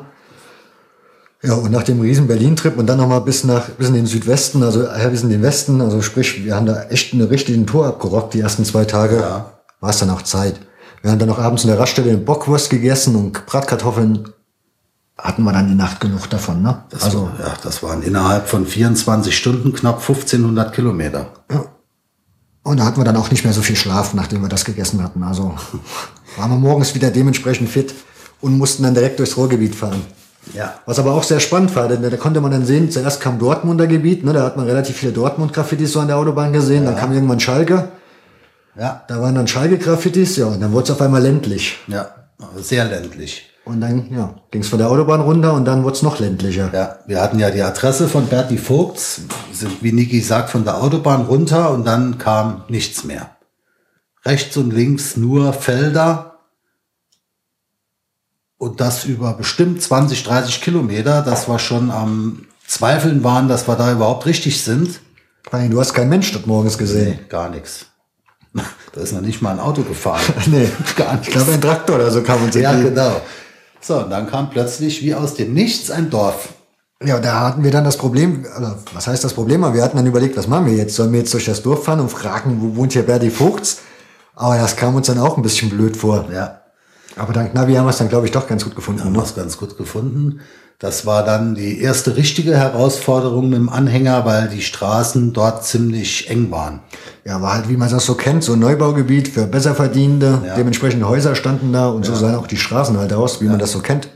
Ja, und nach dem riesen Berlin-Trip und dann nochmal bis nach, bis in den Südwesten, also äh, bis in den Westen, also sprich, wir haben da echt eine richtige Tour abgerockt, die ersten zwei Tage. Ja. War es dann auch Zeit. Wir haben dann noch abends in der Raststätte eine Bockwurst gegessen und Bratkartoffeln. Hatten wir dann die Nacht genug davon, ne? Das, also, ja, das waren innerhalb von 24 Stunden knapp 1500 Kilometer. Und da hatten wir dann auch nicht mehr so viel Schlaf, nachdem wir das gegessen hatten. Also waren wir morgens wieder dementsprechend fit und mussten dann direkt durchs Ruhrgebiet fahren. Ja. Was aber auch sehr spannend war, denn da konnte man dann sehen, zuerst kam Dortmunder Gebiet, ne, da hat man relativ viele Dortmund-Graffitis so an der Autobahn gesehen, dann kam irgendwann Schalke, Ja, da waren dann Schalke-Graffitis, ja, und dann wurde es auf einmal ländlich. ja, sehr ländlich. Und dann ja, ging es von der Autobahn runter und dann wurde es noch ländlicher. Ja, wir hatten ja die Adresse von Berti Vogts, sind, wie Niki sagt, von der Autobahn runter und dann kam nichts mehr. Rechts und links nur Felder und das über bestimmt 20, 30 Kilometer, dass wir schon am Zweifeln waren, dass wir da überhaupt richtig sind. Allem, Du hast keinen Mensch dort morgens gesehen. gar nichts. Da ist noch nicht mal ein Auto gefahren. Nee, Gar Ich nichts. glaube, ein Traktor oder so kam uns Ja, genau. So, und dann kam plötzlich wie aus dem Nichts ein Dorf. Ja, da hatten wir dann das Problem, oder was heißt das Problem? Aber wir hatten dann überlegt, was machen wir jetzt? Sollen wir jetzt durch das Dorf fahren und fragen, wo wohnt hier Berdi Vogts? Aber das kam uns dann auch ein bisschen blöd vor. Ja, Aber dank Navi haben wir es dann, glaube ich, doch ganz gut gefunden. haben Ne? wir es ganz gut gefunden. Das war dann die erste richtige Herausforderung mit dem Anhänger, weil die Straßen dort ziemlich eng waren. Ja, war halt, wie man das so kennt, so ein Neubaugebiet für Besserverdienende. Ja. Dementsprechend Häuser standen da und so sahen auch die Straßen halt aus, wie man das so kennt.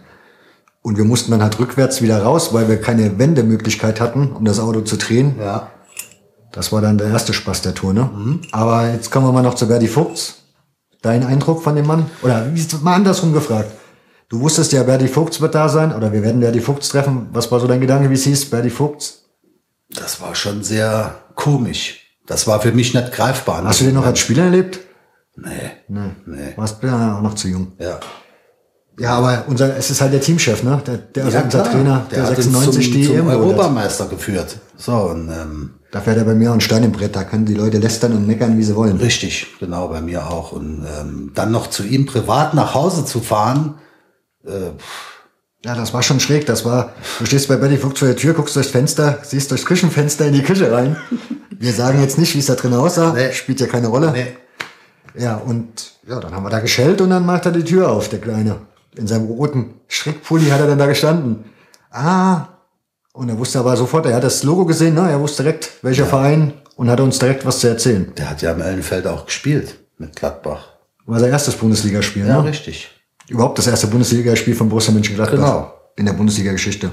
Und wir mussten dann halt rückwärts wieder raus, weil wir keine Wendemöglichkeit hatten, um das Auto zu drehen. Ja. Das war dann der erste Spaß der Tour, ne? Mhm. Aber jetzt kommen wir mal noch zu Berdi Vogts. Dein Eindruck von dem Mann? Oder wie ist mal andersrum gefragt? Du wusstest ja, Berdi Vogts wird da sein, oder wir werden Berdi Vogts treffen. Was war so dein Gedanke, wie es hieß, Berdi Vogts? Das war schon sehr komisch. Das war für mich nicht greifbar. Hast du den noch als Spieler erlebt? Nee. Nee. Nee. Warst ja auch noch zu jung. Ja. Ja, aber unser, es ist halt der Teamchef, ne? Der, der also ja, unser klar. Trainer, der, uns 96 zum, die zum geholt hat. Europameister geführt. So, und ähm, Da fährt er bei mir auch ein Stein im Brett. Da können die Leute lästern und meckern, wie sie wollen. richtig, genau, bei mir auch. Und ähm, dann noch zu ihm privat nach Hause zu fahren, Ja, das war schon schräg. Das war, du stehst bei Betty Vogt vor der Tür, guckst durchs Fenster, siehst durchs Küchenfenster in die Küche rein. Wir sagen jetzt nicht, wie es da drin aussah. Nee. Spielt ja keine Rolle. nee, Ja, und ja, dann haben wir da geschellt und dann macht er die Tür auf, der Kleine. In seinem roten Strickpulli hat er dann da gestanden. Ah, und er wusste aber sofort, er hat das Logo gesehen, ne? er wusste direkt, welcher Verein und hat uns direkt was zu erzählen. der hat ja im Ellenfeld auch gespielt mit Gladbach. War sein erstes Bundesligaspiel, Ja, ne? richtig. Überhaupt das erste Bundesligaspiel von Borussia Mönchengladbach. Genau. In der Bundesliga-Geschichte.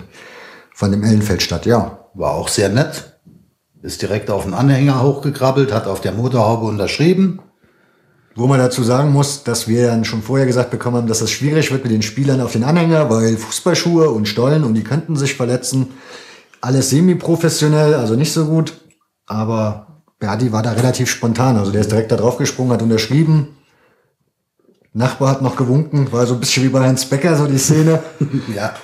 Von dem Ellenfeld statt, ja. War auch sehr nett. Ist direkt auf den Anhänger hochgekrabbelt, hat auf der Motorhaube unterschrieben. Wo man dazu sagen muss, dass wir dann schon vorher gesagt bekommen haben, dass es schwierig wird mit den Spielern auf den Anhänger, weil Fußballschuhe und Stollen und die könnten sich verletzen. Alles semi-professionell, also nicht so gut. Aber Berdi war da relativ spontan. Also der ist direkt da drauf gesprungen, hat unterschrieben. Nachbar hat noch gewunken, war so ein bisschen wie bei Hans Becker, so die Szene. Ja.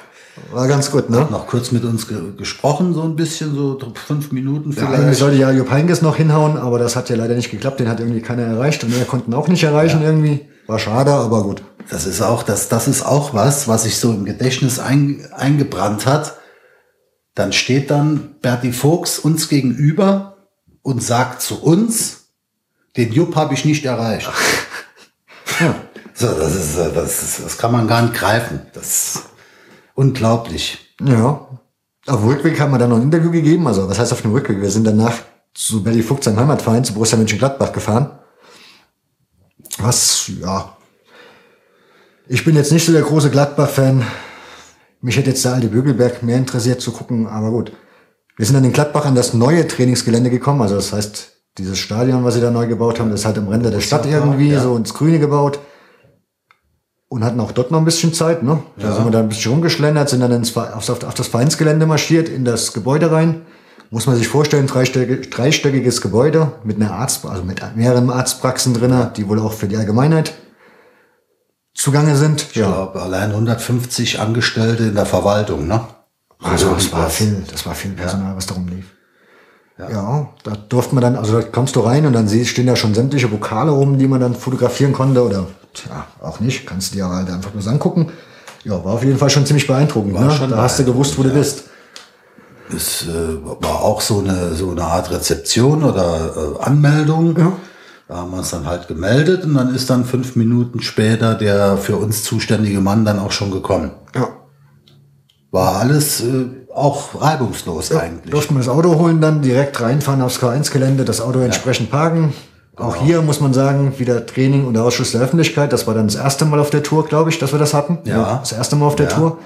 War ganz gut, ne? Noch kurz mit uns ge gesprochen, so ein bisschen, so fünf Minuten Ja, eigentlich vielleicht. sollte ja Jupp Heynckes noch hinhauen, aber das hat ja leider nicht geklappt. Den hat irgendwie keiner erreicht und wir konnten auch nicht erreichen irgendwie. War schade, aber gut. Das ist auch, das, das ist auch was, was sich so im Gedächtnis ein, eingebrannt hat. Dann steht dann Berti Fuchs uns gegenüber und sagt zu uns, den Jupp habe ich nicht erreicht. So, das ist, äh, das ist, das kann man gar nicht greifen. Das ist unglaublich. Ja. Auf dem Rückweg haben wir dann noch ein Interview gegeben. Also, was heißt auf dem Rückweg? Wir sind danach zu Berli Fuchs, seinem Heimatverein, zu Borussia Mönchengladbach gefahren. Was, ja. Ich bin jetzt nicht so der große Gladbach-Fan. Mich hätte jetzt der alte Bögelberg mehr interessiert zu gucken, aber gut. Wir sind dann in Gladbach an das neue Trainingsgelände gekommen. Also, das heißt, dieses Stadion, was sie da neu gebaut haben, das ist halt am Rande der Stadt irgendwie, ja. so ins Grüne gebaut. Und hatten auch dort noch ein bisschen Zeit, ne? Da sind wir da ein bisschen rumgeschlendert, sind dann ins, auf, auf das Vereinsgelände marschiert, in das Gebäude rein. Muss man sich vorstellen, dreistöckig, dreistöckiges Gebäude mit einer Arzt, also mit mehreren Arztpraxen drinnen, die wohl auch für die Allgemeinheit zugange sind. Ich glaube, allein 150 Angestellte in der Verwaltung, ne? Also das war viel, das war viel Personal, was darum lief. Ja. da durfte man dann, also da kommst du rein und dann stehen da schon sämtliche Pokale rum, die man dann fotografieren konnte oder tja, auch nicht, kannst du dir halt einfach bloß angucken. Ja, war auf jeden Fall schon ziemlich beeindruckend. War ne? Da hast du gewusst, wo du beeindruckend, bist. Es äh, war auch so eine, so eine Art Rezeption oder äh, Anmeldung. Ja. Da haben wir uns dann halt gemeldet und dann ist dann fünf Minuten später der für uns zuständige Mann dann auch schon gekommen. Ja. War alles äh, auch reibungslos eigentlich. Durften wir das Auto holen, dann direkt reinfahren aufs K1-Gelände, das Auto entsprechend parken. Auch Genau. hier muss man sagen, wieder Training und der Ausschuss der Öffentlichkeit. Das war dann das erste Mal auf der Tour, glaube ich, dass wir das hatten. Ja. Das erste Mal auf der Ja. Tour.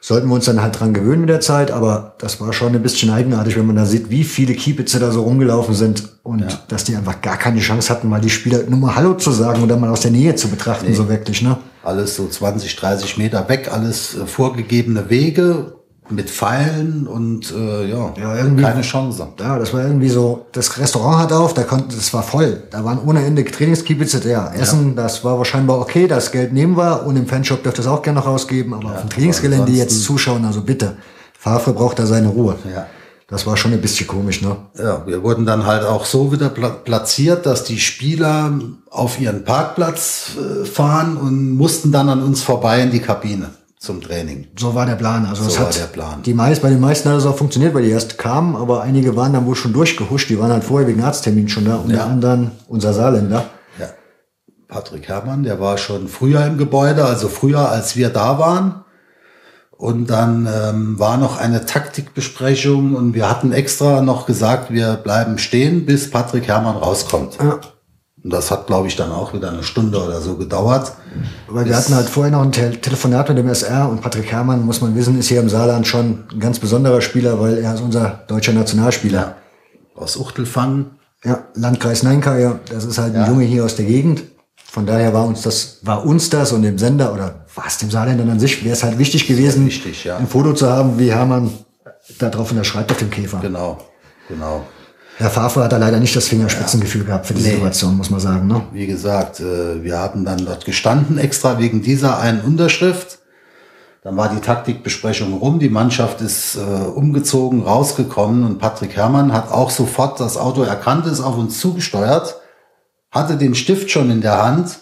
Sollten wir uns dann halt dran gewöhnen mit der Zeit, aber das war schon ein bisschen eigenartig, wenn man da sieht, wie viele Kiebitze da so rumgelaufen sind und dass die einfach gar keine Chance hatten, mal die Spieler nur mal Hallo zu sagen oder mal aus der Nähe zu betrachten, so wirklich, ne? Alles so 20, 30 Meter weg, alles äh, vorgegebene Wege mit Pfeilen und äh, ja, Ja, irgendwie- keine Chance. Ja, das war irgendwie so, das Restaurant hat auf, da konnte, das war voll. Da waren ohne Ende Trainingskiebitze, ja, Essen, das war wahrscheinlich okay, das Geld nehmen wir und im Fanshop dürft ihr es auch gerne noch ausgeben, aber auf dem Trainingsgelände jetzt zuschauen, also bitte. Favre braucht da seine Ruhe. Ja. Das war schon ein bisschen komisch, ne? Ja, wir wurden dann halt auch so wieder pla platziert, dass die Spieler auf ihren Parkplatz äh, fahren und mussten dann an uns vorbei in die Kabine zum Training. So war der Plan. Also So war hat der Plan. Die meist, bei den meisten hat es auch funktioniert, weil die erst kamen, aber einige waren dann wohl schon durchgehuscht. Die waren halt vorher wegen Arzttermin schon da. Unter Ja. anderem unser Saarländer. Ja. Patrick Herrmann, der war schon früher im Gebäude, also früher als wir da waren. Und dann ähm, war noch eine Taktikbesprechung und wir hatten extra noch gesagt, wir bleiben stehen, bis Patrick Herrmann rauskommt. Ja. Und das hat, glaube ich, dann auch wieder eine Stunde oder so gedauert. Weil wir hatten halt vorher noch ein Te Telefonat mit dem SR und Patrick Herrmann, muss man wissen, ist hier im Saarland schon ein ganz besonderer Spieler, weil er ist unser deutscher Nationalspieler. Aus Uchtelfang. Ja, Landkreis Neinka, ja. Das ist halt ein Junge hier aus der Gegend. Von daher war uns das, war uns das und dem Sender oder war es dem Saarländern an sich, wäre es halt wichtig gewesen, wichtig, ja. ein Foto zu haben, wie Hermann da drauf unterschreibt auf dem Käfer. Genau, genau. Herr Favre hat da leider nicht das Fingerspitzengefühl gehabt für die Nee. Situation, muss man sagen. Ne? Wie gesagt, äh, wir hatten dann dort gestanden, extra wegen dieser einen Unterschrift. Dann war die Taktikbesprechung rum, die Mannschaft ist äh, umgezogen, rausgekommen und Patrick Herrmann hat auch sofort das Auto erkannt, ist auf uns zugesteuert, hatte den Stift schon in der Hand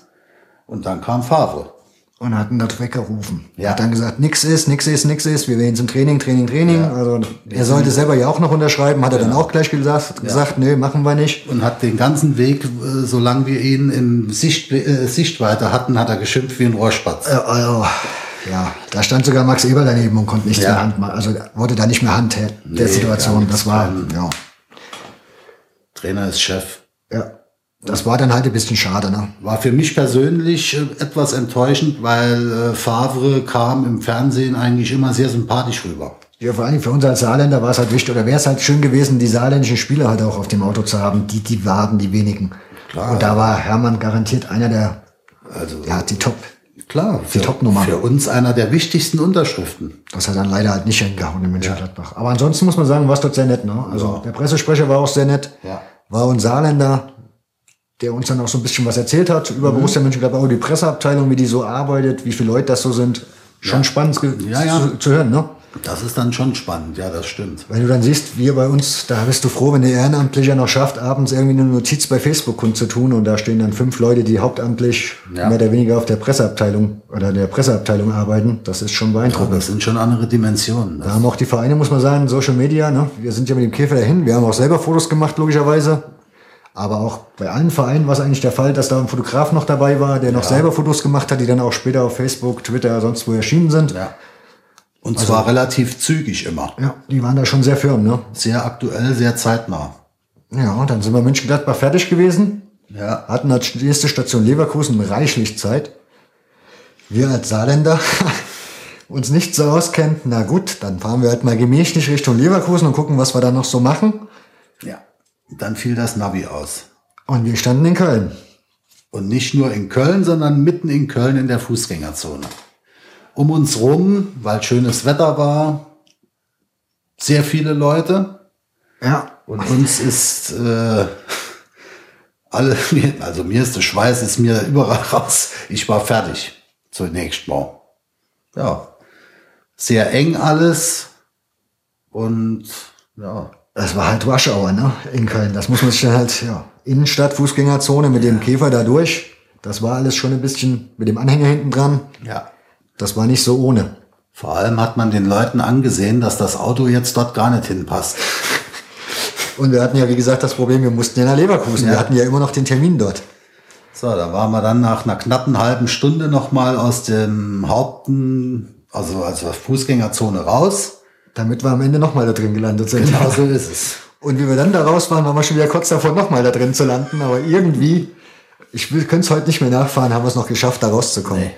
und dann kam Favre. Und hatten dort weggerufen. Ja. Hat dann gesagt, nix ist, nix ist, nix ist, wir werden zum Training, Training, Training. Also er sollte selber ja auch noch unterschreiben, hat er dann auch gleich gesagt, gesagt, nö, machen wir nicht. Und hat den ganzen Weg, äh, solange wir ihn im Sicht, äh, Sichtweite hatten, hat er geschimpft wie ein Rohrspatz. Äh, also, ja, da stand sogar Max Eberl daneben und konnte nichts Ja. mehr Hand machen. Also wurde da nicht mehr Hand der Nee, Situation. das war, ja, Trainer ist Chef. ja. Das war dann halt ein bisschen schade, ne? War für mich persönlich äh, etwas enttäuschend, weil äh, Favre kam im Fernsehen eigentlich immer sehr sympathisch rüber. Ja, vor allem für uns als Saarländer war es halt wichtig, oder wäre es halt schön gewesen, die saarländischen Spieler halt auch auf dem Auto zu haben, die, die waren die wenigen. Klar. Und da war Hermann garantiert einer der, Also ja, die Top. klar, für, Topnummer. für uns einer der wichtigsten Unterschriften. Das hat dann leider halt nicht hingehauen in Mönchengladbach. Aber ansonsten muss man sagen, war es dort sehr nett, ne? Also der Pressesprecher war auch sehr nett. Ja. war ein Saarländer, der uns dann auch so ein bisschen was erzählt hat über Mhm. Borussia Mönchengladbach, auch die Presseabteilung, wie die so arbeitet, wie viele Leute das so sind. Schon spannend ge- Ja, ja. Zu, zu hören, ne? Das ist dann schon spannend, ja, das stimmt. Wenn du dann siehst, wir bei uns, da bist du froh, wenn der Ehrenamtlicher noch schafft, abends irgendwie eine Notiz bei Facebook kundzutun und da stehen dann fünf Leute, die hauptamtlich Ja. mehr oder weniger auf der Presseabteilung oder der Presseabteilung arbeiten. Das ist schon beeindruckend. das sind schon andere Dimensionen. Da haben auch die Vereine, muss man sagen, Social Media, ne? Wir sind ja mit dem Käfer dahin. Wir haben auch selber Fotos gemacht, logischerweise. Aber auch bei allen Vereinen war es eigentlich der Fall, dass da ein Fotograf noch dabei war, der noch selber Fotos gemacht hat, die dann auch später auf Facebook, Twitter, sonst wo erschienen sind. Ja. Und zwar relativ zügig immer. Ja, die waren da schon sehr firm, ne? Sehr aktuell, sehr zeitnah. Ja, und dann sind wir Mönchengladbach fertig gewesen. Ja. Hatten als nächste Station Leverkusen reichlich Zeit. Wir als Saarländer uns nicht so auskennen. Na gut, dann fahren wir halt mal gemächlich Richtung Leverkusen und gucken, was wir da noch so machen. Dann fiel das Navi aus. Und wir standen in Köln. Und nicht nur in Köln, sondern mitten in Köln in der Fußgängerzone. Um uns rum, weil schönes Wetter war, sehr viele Leute. Ja, Und uns ist äh, alle, also mir ist der Schweiß ist mir überall raus. Ich war fertig zunächst mal. Ja, sehr eng alles und ja, Das war halt Rush Hour, ne? In Köln. Das muss man sich dann halt, ja. Innenstadt, Fußgängerzone mit dem Käfer da durch. Das war alles schon ein bisschen mit dem Anhänger hinten dran. ja. Das war nicht so ohne. Vor allem hat man den Leuten angesehen, dass das Auto jetzt dort gar nicht hinpasst. Und wir hatten ja, wie gesagt, das Problem, wir mussten ja nach Leverkusen. Wir Ja. hatten ja immer noch den Termin dort. So, da waren wir dann nach einer knappen halben Stunde nochmal aus dem Haupten, also, also Fußgängerzone raus. Damit wir am Ende nochmal da drin gelandet sind. Genau so ist es. Und wie wir dann da raus waren, waren wir schon wieder kurz davor, nochmal da drin zu landen. Aber irgendwie, ich könnte es heute nicht mehr nachfahren, haben wir es noch geschafft, da rauszukommen. Nee.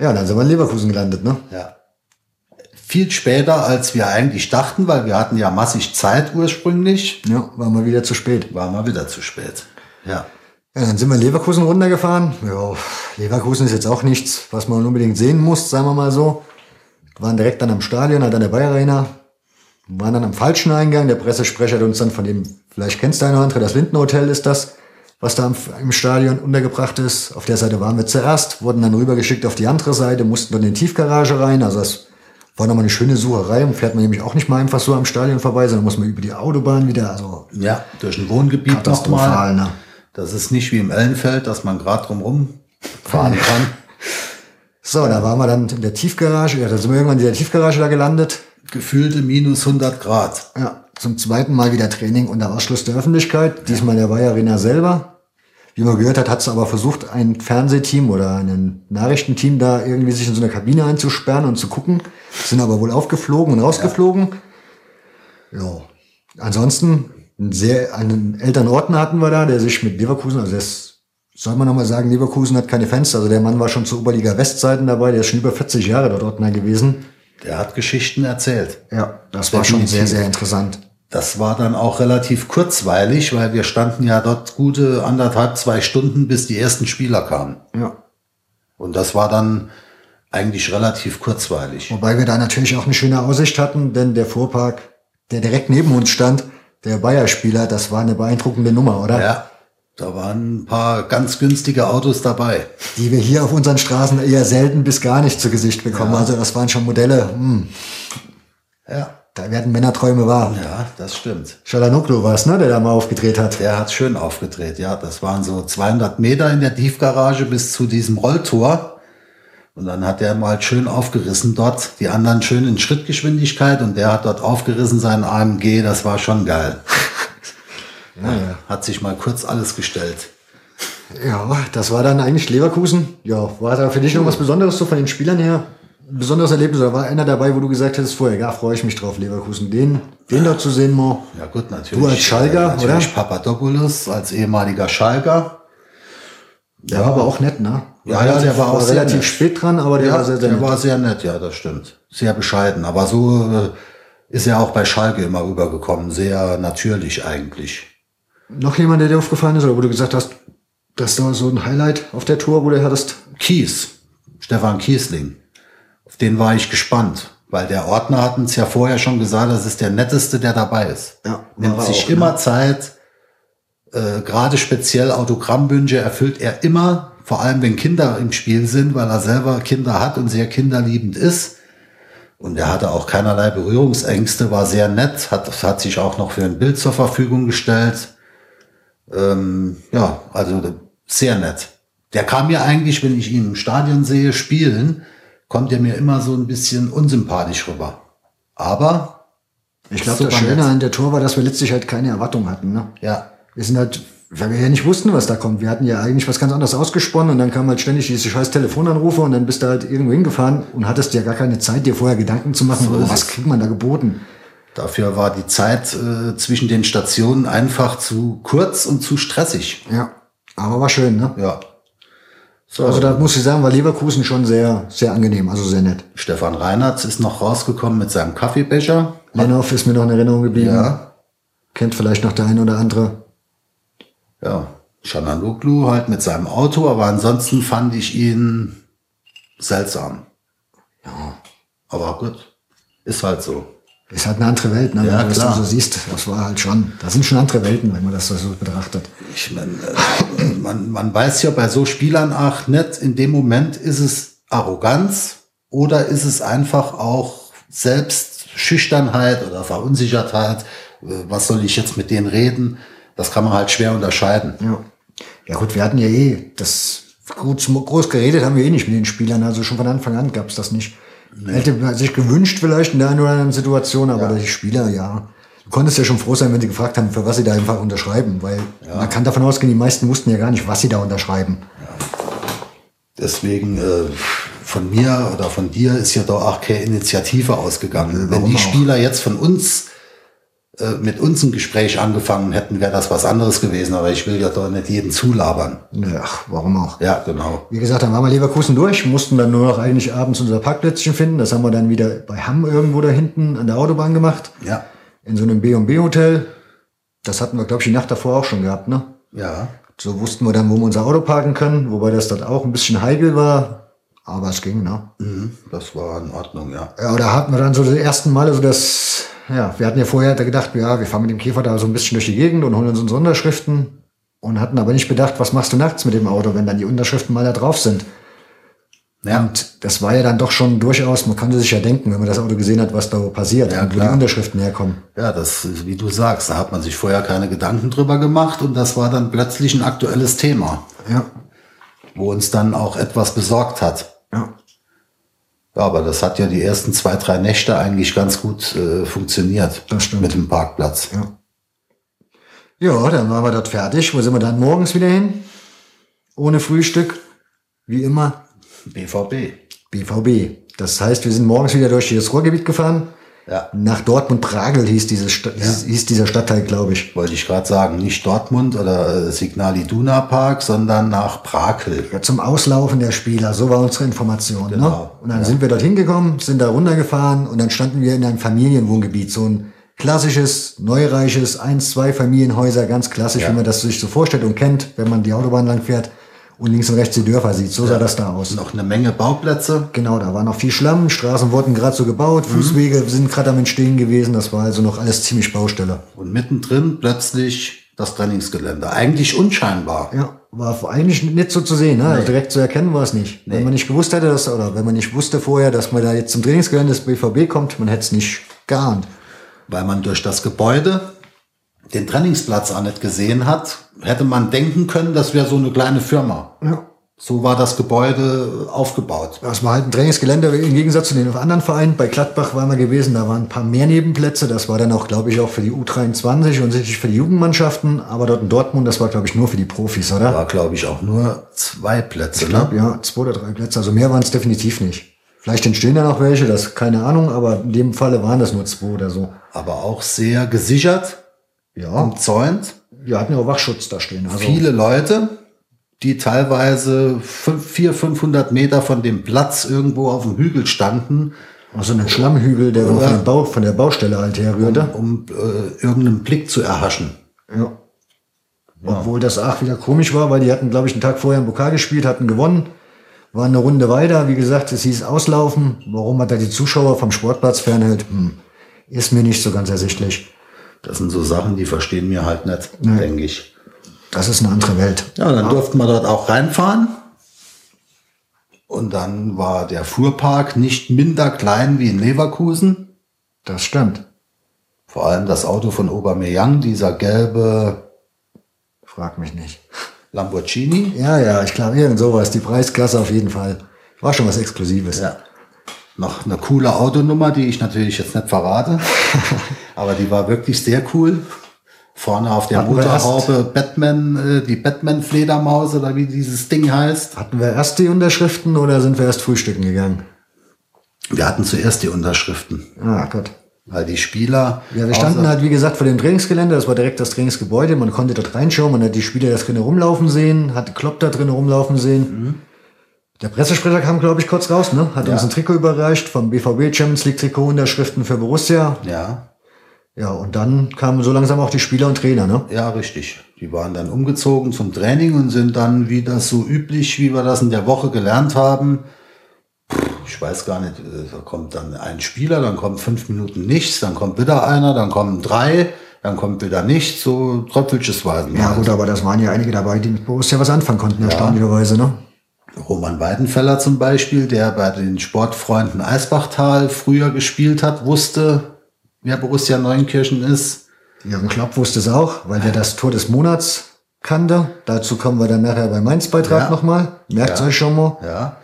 Ja, dann sind wir in Leverkusen gelandet, ne? Ja. Viel später, als wir eigentlich dachten, weil wir hatten ja massig Zeit ursprünglich, Ja, waren wir wieder zu spät. war mal wieder zu spät. Ja. Ja, dann sind wir in Leverkusen runtergefahren. Ja, Leverkusen ist jetzt auch nichts, was man unbedingt sehen muss, sagen wir mal so. Wir waren direkt dann am Stadion, halt an der Bayer Arena. Waren dann am falschen Eingang. Der Pressesprecher hat uns dann von dem, vielleicht kennst du einen oder andere, das Linden Hotel ist das, was da im, Stadion untergebracht ist. Auf der Seite waren wir zuerst, wurden dann rübergeschickt auf die andere Seite, mussten dann in die Tiefgarage rein. Also das war nochmal eine schöne Sucherei. Und fährt man nämlich auch nicht mal einfach so am Stadion vorbei, sondern muss man über die Autobahn wieder, also Ja, durch ein Wohngebiet katastrophal, nochmal. ne? Das ist nicht wie im Ellenfeld, dass man gerade drumherum fahren kann. So, da waren wir dann in der Tiefgarage. Ja, da sind wir irgendwann in der Tiefgarage da gelandet. Gefühlte minus 100 Grad. Ja, zum zweiten Mal wieder Training unter Ausschluss der Öffentlichkeit. Diesmal der Bayer selber. Wie man gehört hat, hat es aber versucht, ein Fernsehteam oder ein Nachrichtenteam da irgendwie sich in so eine Kabine einzusperren und zu gucken. Sind aber wohl aufgeflogen und rausgeflogen. Ja. Ansonsten, einen sehr, einen Elternordner hatten wir da, der sich mit Leverkusen, also das soll man nochmal sagen, Leverkusen hat keine Fenster. Also der Mann war schon zu Oberliga Westzeiten dabei, der ist schon über 40 Jahre dort Ordner gewesen. Der hat Geschichten erzählt. Ja, das war schon sehr, sehr interessant. Das war dann auch relativ kurzweilig, weil wir standen ja dort gute anderthalb, zwei Stunden, bis die ersten Spieler kamen. Ja. Und das war dann eigentlich relativ kurzweilig. Wobei wir da natürlich auch eine schöne Aussicht hatten, denn der Fuhrpark, der direkt neben uns stand, der Bayer-Spieler, das war eine beeindruckende Nummer, oder? Ja, da waren ein paar ganz günstige Autos dabei. Die wir hier auf unseren Straßen eher selten bis gar nicht zu Gesicht bekommen. Also das waren schon Modelle, hm, Ja, da werden Männerträume wahr. ja, das stimmt. Shalanoglu war es, ne, der da mal aufgedreht hat. Der hat schön aufgedreht, ja. Das waren so 200 Meter in der Tiefgarage bis zu diesem Rolltor. Und dann hat der mal schön aufgerissen dort, die anderen schön in Schrittgeschwindigkeit und der hat dort aufgerissen seinen AMG, das war schon geil. Ja, ja. Hat sich mal kurz alles gestellt. ja, das war dann eigentlich Leverkusen. Ja, war da für dich noch was Besonderes so von den Spielern her? Ein besonderes Erlebnis? Oder war einer dabei, wo du gesagt hättest vorher, ja, freue ich mich drauf, Leverkusen, den, den dort zu sehen, Mo? Ja gut, natürlich. Du als Schalker, äh, natürlich oder? Papadopoulos als ehemaliger Schalker. Der war aber auch nett, ne? Ja, ja, der war auch relativ nett. spät dran, aber der ja, war sehr, sehr der nett. war sehr nett, ja, das stimmt. Sehr bescheiden. Aber so äh, ist er auch bei Schalke immer rübergekommen. Sehr natürlich eigentlich. Noch jemand, der dir aufgefallen ist, oder wo du gesagt hast, das war so ein Highlight auf der Tour, wo du hattest? Kies, Stefan Kiesling. Auf den war ich gespannt, weil der Ordner hat uns ja vorher schon gesagt, das ist der netteste, der dabei ist. Ja, Nimmt sich auch, immer Zeit, äh, gerade speziell Autogrammwünsche erfüllt er immer, vor allem wenn Kinder im Spiel sind, weil er selber Kinder hat und sehr kinderliebend ist. Und er hatte auch keinerlei Berührungsängste, war sehr nett, hat, hat sich auch noch für ein Bild zur Verfügung gestellt. Ähm, ja, also sehr nett. Der kam mir eigentlich, wenn ich ihn im Stadion sehe, spielen, kommt er mir immer so ein bisschen unsympathisch rüber. Aber Ich glaube, das Schöne nett. an der Tour war, dass wir letztlich halt keine Erwartung hatten. Ne? Ja, Wir sind halt, weil wir ja nicht wussten, was da kommt. Wir hatten ja eigentlich was ganz anderes ausgesponnen und dann kamen halt ständig diese scheiß Telefonanrufe und dann bist du halt irgendwo hingefahren und hattest ja gar keine Zeit, dir vorher Gedanken zu machen, So oh, was kriegt man da geboten. Dafür war die Zeit äh, zwischen den Stationen einfach zu kurz und zu stressig. Ja, aber war schön, ne? Ja. So, Also da muss ich sagen, war Leverkusen schon sehr, sehr angenehm, also sehr nett. Stefan Reinhardt ist noch rausgekommen mit seinem Kaffeebecher. Lennoff ist mir noch in Erinnerung geblieben. Ja. Kennt vielleicht noch der eine oder andere. Ja, Chanaloglu halt mit seinem Auto, aber ansonsten fand ich ihn seltsam. Ja. Aber gut, ist halt so. Ist halt eine andere Welt, ne? Ja, wenn du das so siehst. Das war halt schon, das sind schon andere Welten, wenn man das so betrachtet. Ich meine, äh, man, man weiß ja bei so Spielern auch nicht, in dem Moment ist es Arroganz oder ist es einfach auch Selbstschüchternheit oder Verunsichertheit. Äh, Was soll ich jetzt mit denen reden? Das kann man halt schwer unterscheiden. Ja. Ja gut, wir hatten ja eh das gut, groß geredet haben wir eh nicht mit den Spielern. Also schon von Anfang an gab's das nicht. Hätte man sich gewünscht vielleicht in der einen oder anderen Situation, aber die Spieler, ja. Du konntest ja schon froh sein, wenn sie gefragt haben, für was sie da einfach unterschreiben, weil man kann davon ausgehen, die meisten wussten ja gar nicht, was sie da unterschreiben. Deswegen äh, von mir oder von dir ist ja da auch keine Initiative ausgegangen. Wenn warum die auch? Spieler jetzt von uns mit uns ein Gespräch angefangen hätten, wäre das was anderes gewesen. Aber ich will ja da nicht jeden zulabern. Ach, warum auch? Ja, genau. Wie gesagt, dann waren wir Leverkusen durch, mussten dann nur noch eigentlich abends unser Parkplätzchen finden. Das haben wir dann wieder bei Hamm irgendwo da hinten an der Autobahn gemacht. Ja, In so einem B&B-Hotel. Das hatten wir, glaube ich, die Nacht davor auch schon gehabt, ne? ja. So wussten wir dann, wo wir unser Auto parken können, wobei das dort auch ein bisschen heikel war. Aber es ging, ne? Mhm, das war in Ordnung, ja. Ja, da hatten wir dann so das ersten Mal so das, ja, wir hatten ja vorher da gedacht, ja, wir fahren mit dem Käfer da so ein bisschen durch die Gegend und holen uns unsere Unterschriften und hatten aber nicht bedacht, was machst du nachts mit dem Auto, wenn dann die Unterschriften mal da drauf sind. Ja, Und das war ja dann doch schon durchaus, man konnte sich ja denken, wenn man das Auto gesehen hat, was da passiert Ja, und wo die. Unterschriften herkommen. ja, das ist, wie du sagst, da hat man sich vorher keine Gedanken drüber gemacht und das war dann plötzlich ein aktuelles Thema, Ja, wo uns dann auch etwas besorgt hat. Ja. Aber das hat ja die ersten zwei, drei Nächte eigentlich ganz gut äh, funktioniert. Das stimmt. Mit dem Parkplatz. Ja. Ja, dann waren wir dort fertig. Wo sind wir dann morgens wieder hin? Ohne Frühstück. Wie immer. BVB. BVB. Das heißt, wir sind morgens wieder durch das Ruhrgebiet gefahren. Ja. Nach Dortmund-Pragel hieß, dieses, Sta- hieß, hieß dieser Stadtteil, glaube ich. Wollte ich gerade sagen, nicht Dortmund oder äh, Signal Iduna Park, sondern nach Brakel. Ja, zum Auslaufen der Spieler, so war unsere Information. Ne? Genau, Und dann sind wir dorthin gekommen, sind da runtergefahren und dann standen wir in einem Familienwohngebiet. So ein klassisches, neureiches, eins, zwei Familienhäuser, ganz klassisch, Ja. wie man das sich so vorstellt und kennt, wenn man die Autobahn lang fährt und links und rechts die Dörfer sieht. So sah das da aus. Noch eine Menge Bauplätze. Genau, da war noch viel Schlamm, Straßen wurden gerade so gebaut, Mhm. Fußwege sind gerade am Entstehen gewesen. Das war also noch alles ziemlich Baustelle. Und mittendrin plötzlich das Trainingsgelände. Eigentlich unscheinbar. Ja, war eigentlich nicht so zu sehen, ne? Also direkt zu erkennen war es nicht. Wenn Nee. man nicht gewusst hätte, dass, oder wenn man nicht wusste vorher, dass man da jetzt zum Trainingsgelände des BVB kommt, man hätte es nicht geahnt. Weil man durch das Gebäude den Trainingsplatz auch nicht gesehen hat, hätte man denken können, das wäre so eine kleine Firma. Ja. So war das Gebäude aufgebaut. Das war halt ein Trainingsgelände im Gegensatz zu den anderen Vereinen. Bei Gladbach waren wir gewesen, da waren ein paar mehr Nebenplätze. Das war dann auch, glaube ich, auch für die U23 und sicherlich für die Jugendmannschaften. Aber dort in Dortmund, das war, glaube ich, nur für die Profis, oder? War, glaube ich, auch nur zwei Plätze. Ich glaube, Ne? ja, zwei oder drei Plätze. Also mehr waren es definitiv nicht. Vielleicht entstehen da noch welche, das keine Ahnung, aber in dem Falle waren das nur zwei oder so. Aber auch sehr gesichert, Ja, umzäunt. wir hatten ja auch Wachschutz da stehen. Also Viele Leute, die teilweise fünf, vier, 500 Meter von dem Platz irgendwo auf dem Hügel standen, Also ein Schlammhügel, der von, dem Bau, von der Baustelle halt herrührte. um äh, irgendeinen Blick zu erhaschen. Ja. Obwohl das auch wieder komisch war, weil die hatten, glaube ich, einen Tag vorher im Pokal gespielt, hatten gewonnen, waren eine Runde weiter. Wie gesagt, es hieß auslaufen. Warum man da die Zuschauer vom Sportplatz fernhält, hm, ist mir nicht so ganz ersichtlich. Das sind so Sachen, die verstehen mir halt nicht, Nee. denke ich. Das ist eine andere Welt. Ja, dann durften wir dort auch reinfahren. Und dann war der Fuhrpark nicht minder klein wie in Leverkusen. Das stimmt. Vor allem das Auto von Aubameyang, dieser gelbe Frag mich nicht. Lamborghini. Ja, ja, ich glaube, irgend sowas. Die Preisklasse auf jeden Fall. War schon was Exklusives. Ja. Noch eine coole Autonummer, die ich natürlich jetzt nicht verrate. aber die war wirklich sehr cool. Vorne auf der Hatten Motorhaube Batman, äh, die Batman-Fledermaus oder wie dieses Ding heißt. Hatten wir erst die Unterschriften oder sind wir erst frühstücken gegangen? Wir hatten zuerst die Unterschriften, Ah, Gott. weil die Spieler. Ja, wir standen halt, wie gesagt, vor dem Trainingsgelände. Das war direkt das Trainingsgebäude. Man konnte dort reinschauen. Man hat die Spieler da drinnen rumlaufen sehen, hat Klopp da drinnen rumlaufen sehen. Der Pressesprecher kam, glaube ich, kurz raus, ne? Hat Ja. uns ein Trikot überreicht vom BVB Champions League Trikot Unterschriften für Borussia. Ja, Ja, und dann kamen so langsam auch die Spieler und Trainer, ne? ja, richtig. Die waren dann umgezogen zum Training und sind dann, wie das so üblich, wie wir das in der Woche gelernt haben, ich weiß gar nicht, äh, da kommt dann ein Spieler, dann kommt fünf Minuten nichts, dann kommt wieder einer, dann kommen drei, dann kommt wieder nichts, so tröpfelchesweise. Ja, gut, aber das waren ja einige dabei, die mit Borussia was anfangen konnten, erstaunlicherweise, ne? Roman Weidenfeller zum Beispiel, der bei den Sportfreunden Eisbachtal früher gespielt hat, wusste, wer Borussia Neunkirchen ist. Jürgen Klopp wusste es auch, weil der das Tor des Monats kannte. Dazu kommen wir dann nachher beim Mainz-Beitrag Ja. nochmal. Merkt Ja. euch schon mal. Ja,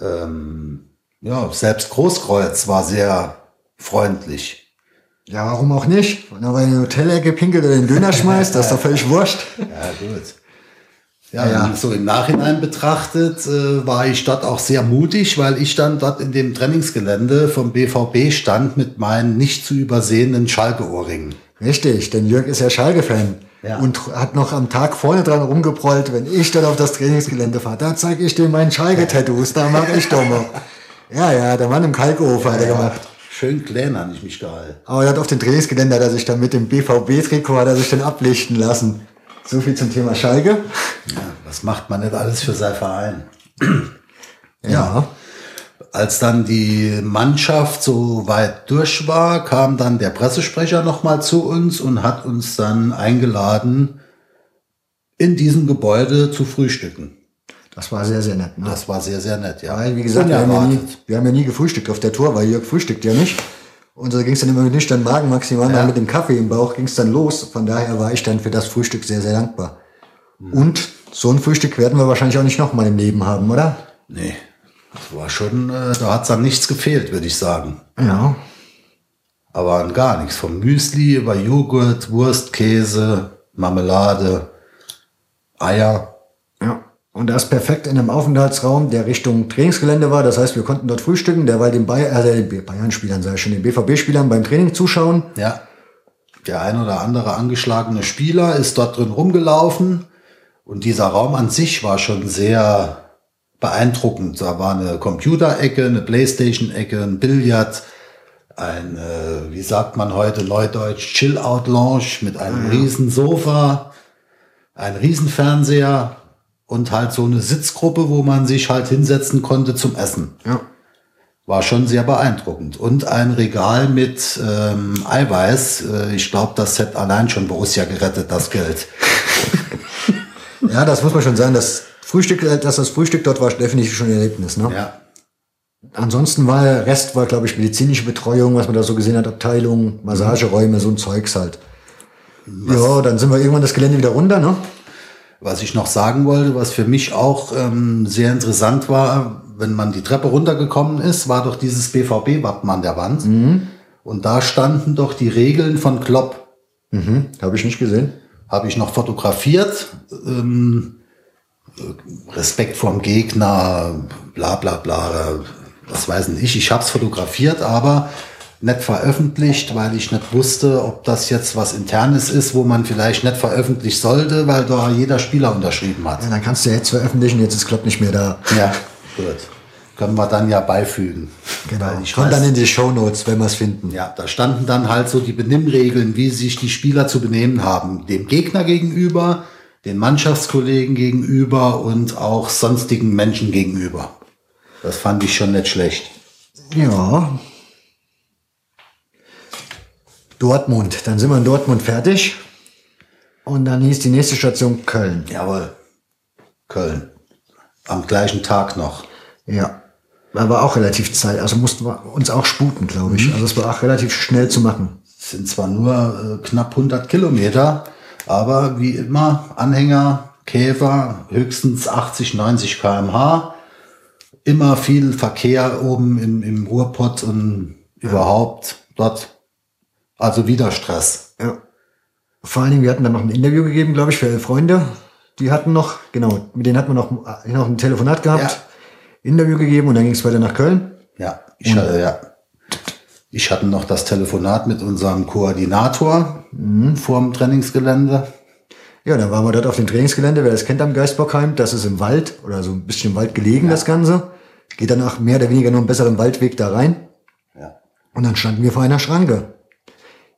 ähm, ja, selbst Großkreuz war sehr freundlich. Ja, warum auch nicht? Wenn er bei Hotelecke pinkelt oder den Döner schmeißt, das ist doch völlig wurscht. Ja, gut. Ja, ja. so im Nachhinein betrachtet äh, war ich dort auch sehr mutig, weil ich dann dort in dem Trainingsgelände vom BVB stand mit meinen nicht zu übersehenden Schalke-Ohrringen. Richtig, denn Jörg ist ja Schalke-Fan. Ja. Und hat noch am Tag vorne dran rumgeprollt, wenn ich dann auf das Trainingsgelände fahre. Da zeige ich dir meinen Schalke-Tattoos, da mache ich doch mal. Ja, ja, der Mann im Kalkofen hat er gemacht. Schön klein habe ich mich gehalten. Aber er hat auf dem Trainingsgelände hat er sich dann mit dem BVB-Trikot hat er sich dann ablichten lassen. So viel zum Thema Schalke. Ja, was macht man nicht alles für sein Verein? Ja. Als dann die Mannschaft so weit durch war, kam dann der Pressesprecher nochmal zu uns und hat uns dann eingeladen, in diesem Gebäude zu frühstücken. Das war sehr, sehr nett. Ne? Das war sehr, sehr nett, ja. Weil, wie gesagt, wir haben, ja nie, wir haben ja nie gefrühstückt auf der Tour, weil Jörg frühstückt ja nicht. Und so ging es dann immer mit nüchternen Magen maximal, Ja. dann mit dem Kaffee im Bauch ging es dann los. Von daher war ich dann für das Frühstück sehr, sehr dankbar. Mhm. Und so ein Frühstück werden wir wahrscheinlich auch nicht nochmal im Leben haben, oder? Nee, das war schon, äh, da hat's dann nichts gefehlt, würde ich sagen. Ja. Aber an gar nichts. Vom Müsli über Joghurt, Wurst, Käse, Marmelade, Eier. Ja. Und das perfekt in einem Aufenthaltsraum, der Richtung Trainingsgelände war. Das heißt, wir konnten dort frühstücken, derweil den Bay äh, den Bayern-Spielern, sei schon, den BVB-Spielern beim Training zuschauen. Ja. Der ein oder andere angeschlagene Spieler ist dort drin rumgelaufen. Und dieser Raum an sich war schon sehr beeindruckend. Da war eine Computerecke, eine Playstation-Ecke, ein Billard, ein, äh, wie sagt man heute neudeutsch, Chill-Out-Lounge mit einem riesen Sofa, ein Riesenfernseher und halt so eine Sitzgruppe, wo man sich halt hinsetzen konnte zum Essen. Ja. War schon sehr beeindruckend. Und ein Regal mit ähm, Eiweiß. Äh, ich glaube, das hätte allein schon Borussia gerettet, das Geld. Ja, das muss man schon sagen. Das Frühstück, äh, dass das Frühstück dort war, definitiv schon ein Erlebnis, ne? Ja. Ansonsten war der Rest war, glaube ich, medizinische Betreuung, was man da so gesehen hat, Abteilung, Massageräume, so ein Zeugs halt. Ja, dann sind wir irgendwann das Gelände wieder runter, ne? Was ich noch sagen wollte, was für mich auch ähm, sehr interessant war, wenn man die Treppe runtergekommen ist, war doch dieses BVB-Wappen an der Wand. Und da standen doch die Regeln von Klopp. Mhm, habe ich nicht gesehen. Habe ich noch fotografiert. Ähm, äh, Respekt vorm Gegner, bla bla bla, was weiß denn ich. Ich habe es fotografiert, aber nicht veröffentlicht, weil ich nicht wusste, ob das jetzt was Internes ist, wo man vielleicht nicht veröffentlichen sollte, weil da jeder Spieler unterschrieben hat. Ja, dann kannst du jetzt veröffentlichen, jetzt ist Klopp nicht mehr da. Ja, gut. Können wir dann ja beifügen. Genau. Ich Kommt dann in die Shownotes, wenn wir es finden. ja, da standen dann halt so die Benimmregeln, wie sich die Spieler zu benehmen haben. Dem Gegner gegenüber, den Mannschaftskollegen gegenüber und auch sonstigen Menschen gegenüber. Das fand ich schon nicht schlecht. Ja. Dortmund, dann sind wir in Dortmund fertig. Und dann hieß die nächste Station Köln. Jawohl. Köln. Am gleichen Tag noch. Ja. Aber auch relativ Zeit. Also mussten wir uns auch sputen, glaube ich. Also es war auch relativ schnell zu machen. Es sind zwar nur äh, knapp 100 Kilometer, aber wie immer Anhänger, Käfer, höchstens 80, 90 kmh. Immer viel Verkehr oben im, im Ruhrpott und überhaupt dort. Also wieder Stress. Ja. Vor allen Dingen, wir hatten dann noch ein Interview gegeben, glaube ich, für elf Freunde. Die hatten noch, genau, mit denen hatten wir noch, noch ein Telefonat gehabt, Ja. Interview gegeben und dann ging es weiter nach Köln. Ja, ich hatte, ja. Ich hatte noch das Telefonat mit unserem Koordinator vorm Trainingsgelände. Ja, dann waren wir dort auf dem Trainingsgelände. Wer das kennt am Geistbockheim, das ist im Wald oder so ein bisschen im Wald gelegen, das Ganze. Geht dann auch mehr oder weniger nur einen besseren Waldweg da rein. Ja. Und dann standen wir vor einer Schranke.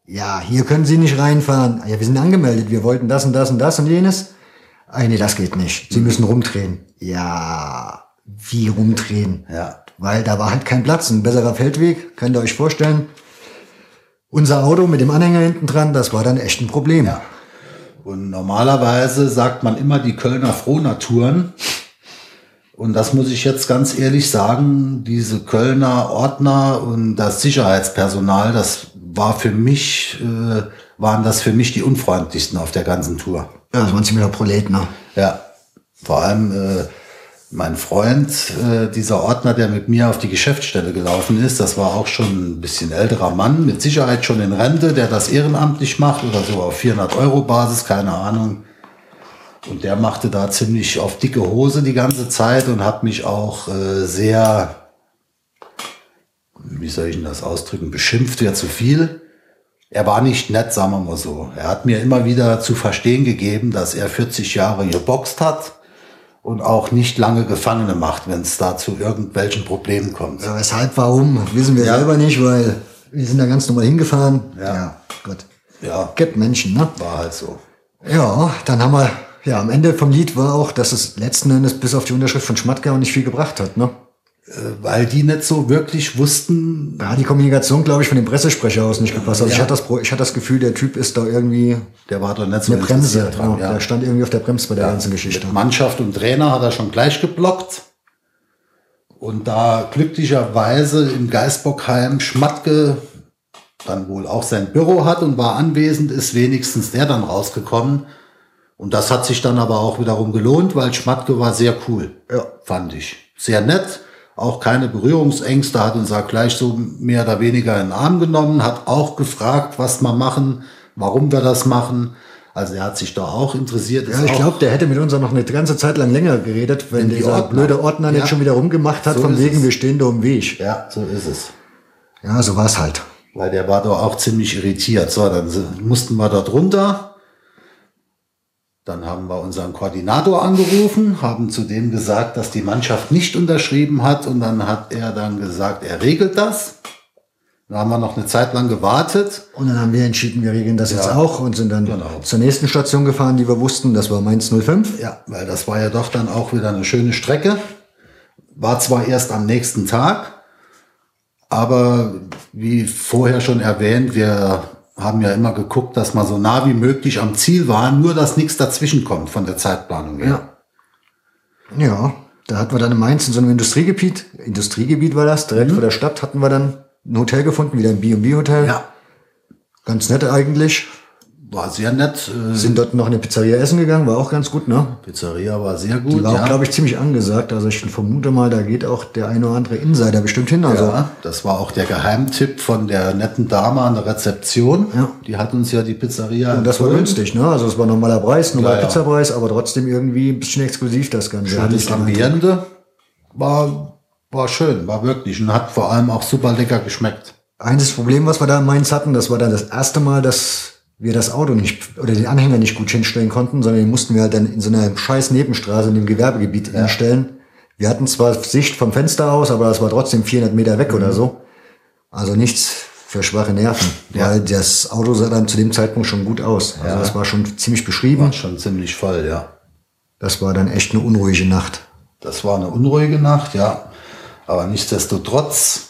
Ja, hier können Sie nicht reinfahren. Ah Ja, wir sind angemeldet. Wir wollten das und das und das und jenes. Ah, nee, das geht nicht. Sie müssen rumdrehen. Ja, wie rumdrehen? Ja. Weil da war halt kein Platz. Ein besserer Feldweg, könnt ihr euch vorstellen. Unser Auto mit dem Anhänger hinten dran, das war dann echt ein Problem. Ja. Und normalerweise sagt man immer die Kölner Frohnaturen. Und das muss ich jetzt ganz ehrlich sagen, diese Kölner Ordner und das Sicherheitspersonal, das war für mich, äh, waren das für mich die unfreundlichsten auf der ganzen Tour. Ja, das waren ziemlich Proleten. Ne? Ja, vor allem äh, mein Freund, äh, dieser Ordner, der mit mir auf die Geschäftsstelle gelaufen ist, das war auch schon ein bisschen älterer Mann, mit Sicherheit schon in Rente, der das ehrenamtlich macht oder so auf 400 Euro Basis, keine Ahnung. Und der machte da ziemlich auf dicke Hose die ganze Zeit und hat mich auch äh, sehr, wie soll ich denn das ausdrücken, beschimpft wäre zu viel. Er war nicht nett, sagen wir mal so. Er hat mir immer wieder zu verstehen gegeben, dass er 40 Jahre geboxt hat und auch nicht lange Gefangene macht, wenn es da zu irgendwelchen Problemen kommt. Ja, weshalb, warum, wissen wir Ja. selber nicht, weil wir sind da ganz normal hingefahren. Ja. Gott. Ja, Gibt Menschen, ne? war halt so. Ja, dann haben wir, ja, am Ende vom Lied war auch, dass es letzten Endes bis auf die Unterschrift von Schmatke auch nicht viel gebracht hat, ne? Weil die nicht so wirklich wussten, Da hat die Kommunikation, glaube ich, von dem Pressesprecher aus nicht gepasst. Also ich Ja. hatte das, ich hatte das Gefühl, der Typ ist da irgendwie der war doch nicht so eine Bremse. dran. ja. Der stand irgendwie auf der Bremse bei der ganzen Geschichte. Mit Mannschaft und Trainer hat er schon gleich geblockt. Und da glücklicherweise im Geisbockheim Schmatke dann wohl auch sein Büro hat und war anwesend, ist wenigstens der dann rausgekommen. Und das hat sich dann aber auch wiederum gelohnt, weil Schmatke war sehr cool, Ja. fand ich. Sehr nett, auch keine Berührungsängste, hat uns auch gleich so mehr oder weniger in den Arm genommen, hat auch gefragt, was wir machen, warum wir das machen. Also er hat sich da auch interessiert. Ja, ich glaube, der hätte mit uns auch noch eine ganze Zeit lang länger geredet, wenn, Wenn die dieser Ordner- blöde Ordner Ja. nicht schon wieder rumgemacht hat, So von wegen, es. wir stehen da im Weg. Ja, so ist es. Ja, so war's halt. Weil der war doch auch ziemlich irritiert. So, dann mussten wir dort runter. Dann haben wir unseren Koordinator angerufen, haben zu dem gesagt, dass die Mannschaft nicht unterschrieben hat. Und dann hat er dann gesagt, er regelt das. Dann haben wir noch eine Zeit lang gewartet. Und dann haben wir entschieden, wir regeln das jetzt Ja. auch und sind dann Genau. zur nächsten Station gefahren, die wir wussten. Das war Mainz 05. Ja, weil das war ja doch dann auch wieder eine schöne Strecke. War zwar erst am nächsten Tag, aber wie vorher schon erwähnt, wir haben ja immer geguckt, dass wir so nah wie möglich am Ziel waren, nur dass nichts dazwischen kommt von der Zeitplanung her. Ja. Ja, da hatten wir dann in Mainz in so einem Industriegebiet, Industriegebiet war das, direkt vor der Stadt hatten wir dann ein Hotel gefunden, wieder ein B&B-Hotel. Ja, Ganz nett eigentlich. War sehr nett. Äh, Sind dort noch in eine Pizzeria essen gegangen, war auch ganz gut, ne? Pizzeria war sehr Die gut. war auch, ja. glaube ich, ziemlich angesagt. Also ich vermute mal, da geht auch der eine oder andere Insider bestimmt hin. Also ja, das war auch der Geheimtipp von der netten Dame an der Rezeption. Ja. Die hat uns ja die Pizzeria und das war empfohlen. günstig, ne? Also es war normaler Preis, normaler Ja. Pizzapreis, aber trotzdem irgendwie ein bisschen exklusiv das Ganze. Schönes. Ambiente. War, war schön, war wirklich und hat vor allem auch super lecker geschmeckt. Eines Problem, was wir da in Mainz hatten, das war dann das erste Mal, dass wir das Auto nicht oder den Anhänger nicht gut hinstellen konnten, sondern den mussten wir halt dann in so einer scheiß Nebenstraße in dem Gewerbegebiet hinstellen. Wir hatten zwar Sicht vom Fenster aus, aber das war trotzdem 400 Meter weg oder so. Also nichts für schwache Nerven, Ja. weil das Auto sah dann zu dem Zeitpunkt schon gut aus. Also Ja. das war schon ziemlich beschrieben. War schon ziemlich voll, ja. Das war dann echt eine unruhige Nacht. Das war eine unruhige Nacht, ja. Aber nichtsdestotrotz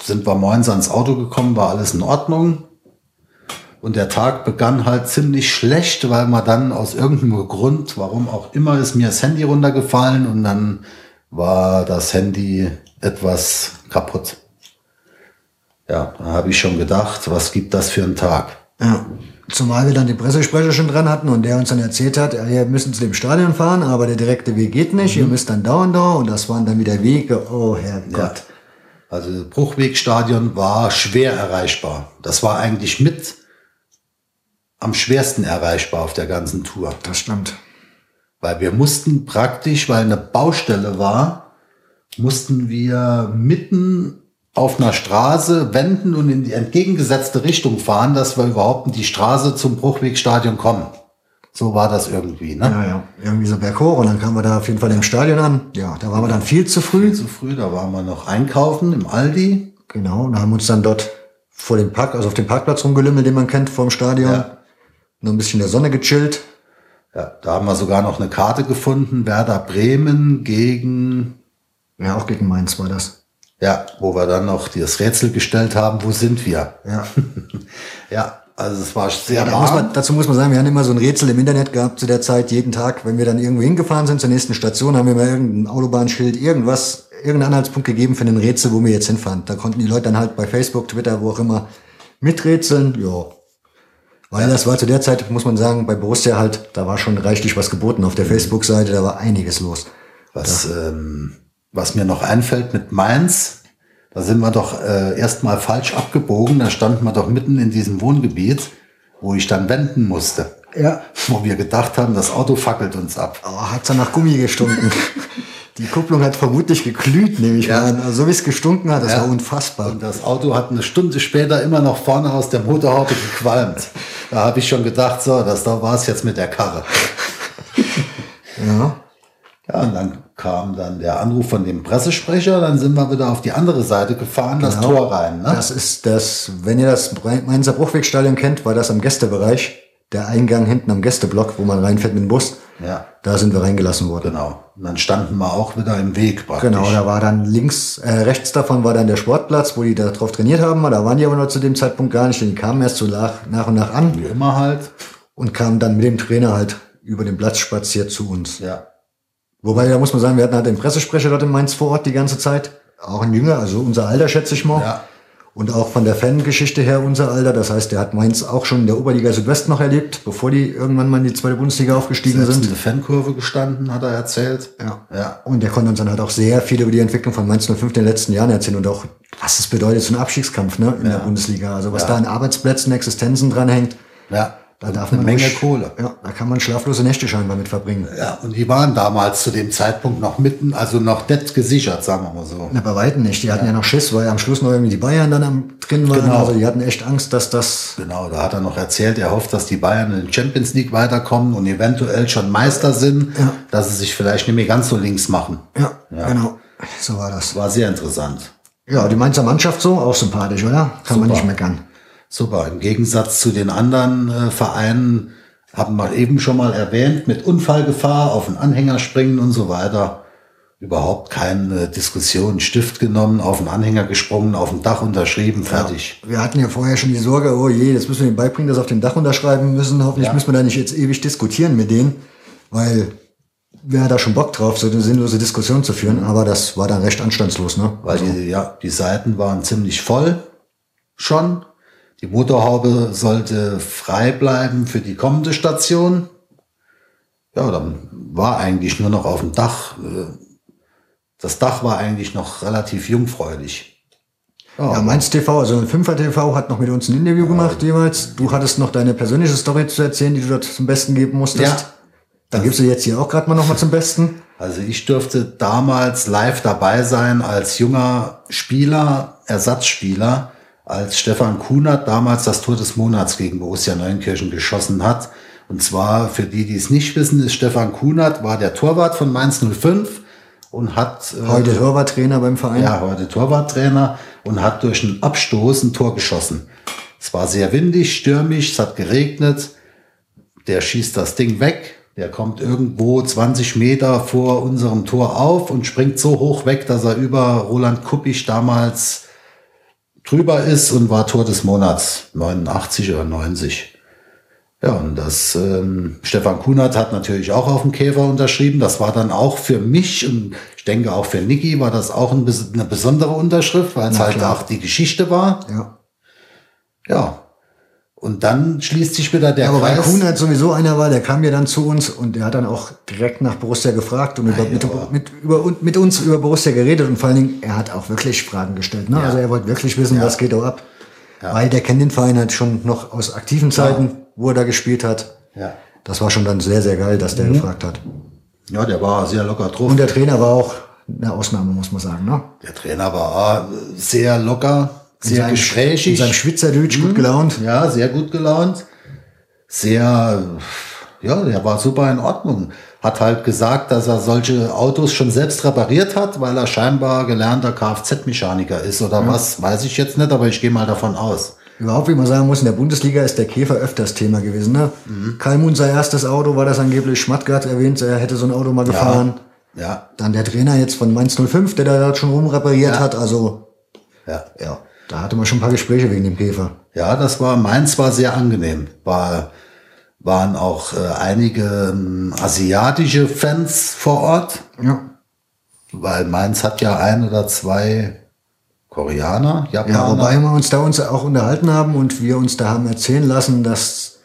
sind wir morgens ans Auto gekommen, war alles in Ordnung. Und der Tag begann halt ziemlich schlecht, weil man dann aus irgendeinem Grund, warum auch immer, ist mir das Handy runtergefallen und dann war das Handy etwas kaputt. Ja, da habe ich schon gedacht, was gibt das für einen Tag? Ja. Zumal wir dann den Pressesprecher schon dran hatten und der uns dann erzählt hat, ja, ihr müsst zu dem Stadion fahren, aber der direkte Weg geht nicht, mhm. ihr müsst dann dauernd da und das waren dann wieder Wege, oh Herrgott. Ja. Also Bruchwegstadion war schwer erreichbar. Das war eigentlich mit am schwersten erreichbar auf der ganzen Tour. Das stimmt. Weil wir mussten praktisch, weil eine Baustelle war, mussten wir mitten auf einer Straße wenden und in die entgegengesetzte Richtung fahren, dass wir überhaupt in die Straße zum Bruchwegstadion kommen. So war das irgendwie, ne? Ja, ja. Irgendwie so berghoch und dann kamen wir da auf jeden Fall im Stadion an. Ja, da waren wir dann viel zu früh. Viel zu früh, da waren wir noch einkaufen im Aldi. Genau, und haben uns dann dort vor dem Park, also auf dem Parkplatz rumgelümmelt, den man kennt, vor dem Stadion. Ja. Noch ein bisschen in der Sonne gechillt. Ja, da haben wir sogar noch eine Karte gefunden. Werder Bremen gegen. Ja, auch gegen Mainz war das. Ja, wo wir dann noch das Rätsel gestellt haben, wo sind wir? Ja. ja, also es war sehr ja, muss man, Dazu muss man sagen, wir haben immer so ein Rätsel im Internet gehabt zu der Zeit, jeden Tag. Wenn wir dann irgendwo hingefahren sind zur nächsten Station, haben wir mal irgendein Autobahnschild, irgendwas, irgendeinen Anhaltspunkt gegeben für ein Rätsel, wo wir jetzt hinfahren. Da konnten die Leute dann halt bei Facebook, Twitter, wo auch immer miträtseln. Ja. Weil das war zu der Zeit, muss man sagen, bei Borussia halt, da war schon reichlich was geboten. Auf der mhm. Facebook-Seite, da war einiges los. Was, ähm was mir noch einfällt mit Mainz, da sind wir doch äh, erstmal falsch abgebogen. Da standen wir doch mitten in diesem Wohngebiet, wo ich dann wenden musste. Ja. Wo wir gedacht haben, das Auto fackelt uns ab. Aber oh, hat's dann nach Gummi gestunken. Die Kupplung hat vermutlich geglüht, nehme ich ja. an. Also, so wie es gestunken hat, das ja. war unfassbar. Und das Auto hat eine Stunde später immer noch vorne aus der Motorhaube gequalmt. Da habe ich schon gedacht, so, das da war es jetzt mit der Karre. Ja. Ja, und dann kam dann der Anruf von dem Pressesprecher, dann sind wir wieder auf die andere Seite gefahren, genau. das Tor rein. Ne? Das ist das, wenn ihr das Mainzer Bruchwegstadion kennt, war das am Gästebereich, der Eingang hinten am Gästeblock, wo man reinfährt mit dem Bus. Ja. Da sind wir reingelassen worden. Genau. Und dann standen wir auch wieder im Weg praktisch. Genau, da war dann links, äh, rechts davon war dann der Sportplatz, wo die da drauf trainiert haben. Da waren die aber noch zu dem Zeitpunkt gar nicht, denn die kamen erst so nach, nach und nach an. Wie immer halt. Und kamen dann mit dem Trainer halt über den Platz spaziert zu uns. Ja. Wobei, da muss man sagen, wir hatten halt den Pressesprecher dort in Mainz vor Ort die ganze Zeit. Auch ein Jünger, also unser Alter, schätze ich mal. Ja. Und auch von der Fangeschichte her unser Alter. Das heißt, der hat Mainz auch schon in der Oberliga Südwest noch erlebt, bevor die irgendwann mal in die zweite Bundesliga aufgestiegen Selbst sind. in der Fankurve gestanden, hat er erzählt. Ja. ja. Und der konnte uns dann halt auch sehr viel über die Entwicklung von Mainz 05 in den letzten Jahren erzählen und auch, was es bedeutet, so ein Abstiegskampf ne, in ja. der Bundesliga. Also was ja. da an Arbeitsplätzen, Existenzen dranhängt. Ja. Da darf man eine Menge Kohle. Ja, da kann man schlaflose Nächte scheinbar mit verbringen. Ja, und die waren damals zu dem Zeitpunkt noch mitten, also noch nicht gesichert, sagen wir mal so. Na, bei weitem nicht. Die hatten ja, ja noch Schiss, weil am Schluss noch irgendwie die Bayern dann am, drin waren. Genau. Also die hatten echt Angst, dass das. Genau, da hat er noch erzählt, er hofft, dass die Bayern in die Champions League weiterkommen und eventuell schon Meister sind, ja. dass sie sich vielleicht nicht mehr ganz so links machen. Ja, ja. genau. So war das. War sehr interessant. Ja, die Mainzer Mannschaft so, auch sympathisch, oder? Kann Super. man nicht meckern. Super. Im Gegensatz zu den anderen äh, Vereinen haben wir eben schon mal erwähnt, mit Unfallgefahr auf den Anhänger springen und so weiter. Überhaupt keine Diskussion. Stift genommen, auf den Anhänger gesprungen, auf dem Dach unterschrieben, fertig. Ja, wir hatten ja vorher schon die Sorge, oh je, jetzt müssen wir ihm beibringen, dass wir auf dem Dach unterschreiben müssen. Hoffentlich ja. müssen wir da nicht jetzt ewig diskutieren mit denen, weil wer hat da schon Bock drauf, so eine sinnlose Diskussion zu führen, aber das war dann recht anstandslos, ne? Weil die, ja, die Seiten waren ziemlich voll schon die Motorhaube sollte frei bleiben für die kommende Station. Ja, dann war eigentlich nur noch auf dem Dach. Äh, das Dach war eigentlich noch relativ jungfräulich. Ja, ja Mainz TV, also Fünfer TV hat noch mit uns ein Interview ja. gemacht jeweils. Du hattest noch deine persönliche Story zu erzählen, die du dort zum Besten geben musstest. Ja. Dann gibst du jetzt hier auch gerade mal noch mal zum Besten. Also ich durfte damals live dabei sein als junger Spieler, Ersatzspieler als Stefan Kunert damals das Tor des Monats gegen Borussia Neunkirchen geschossen hat. Und zwar, für die, die es nicht wissen, ist Stefan Kunert, war der Torwart von Mainz 05 und hat... Äh, heute Torwarttrainer beim Verein. Ja, heute Torwarttrainer und hat durch einen Abstoß ein Tor geschossen. Es war sehr windig, stürmisch, es hat geregnet. Der schießt das Ding weg. Der kommt irgendwo 20 Meter vor unserem Tor auf und springt so hoch weg, dass er über Roland Kuppich damals drüber ist und war Tor des Monats 89 oder 90. Ja, und das ähm, Stefan Kunert hat natürlich auch auf dem Käfer unterschrieben. Das war dann auch für mich und ich denke auch für Niki war das auch ein, eine besondere Unterschrift, weil es halt klar. auch die Geschichte war. Ja. Ja. Und dann schließt sich wieder der Aber weil Kreis. Kuhn halt sowieso einer war, der kam ja dann zu uns und der hat dann auch direkt nach Borussia gefragt und über, mit, mit, über, mit uns über Borussia geredet und vor allen Dingen, er hat auch wirklich Fragen gestellt. Ne? Also er wollte wirklich wissen, was geht da ab. Weil der kennt den Verein halt schon noch aus aktiven Zeiten, wo er da gespielt hat. Ja. Das war schon dann sehr, sehr geil, dass der Mhm. gefragt hat. ja, der war sehr locker drauf. Und der Trainer war auch eine Ausnahme, muss man sagen. Ne? Der Trainer war sehr locker, sehr gesprächig. Mhm. In seinem Schwitzerdeutsch gut gelaunt. Ja, sehr gut gelaunt. Sehr, ja, der war super in Ordnung. Hat halt gesagt, dass er solche Autos schon selbst repariert hat, weil er scheinbar gelernter Kfz-Mechaniker ist oder was, weiß ich jetzt nicht, aber ich gehe mal davon aus. Überhaupt, wie man sagen muss, in der Bundesliga ist der Käfer öfters Thema gewesen. Ne? Mhm. Kalmun sein erstes Auto war das angeblich. Schmatke hat erwähnt, er hätte so ein Auto mal gefahren. Ja, Dann der Trainer jetzt von Mainz 05, der da schon rumrepariert Ja. hat. Also, ja. ja, da hatte man schon ein paar Gespräche wegen dem Käfer. Ja, das war, Mainz war sehr angenehm. War, waren auch äh, einige ähm, asiatische Fans vor Ort, Ja. weil Mainz hat ja ein oder zwei Koreaner, Ja, Japaner. wobei wir uns da uns auch unterhalten haben und wir uns da haben erzählen lassen, dass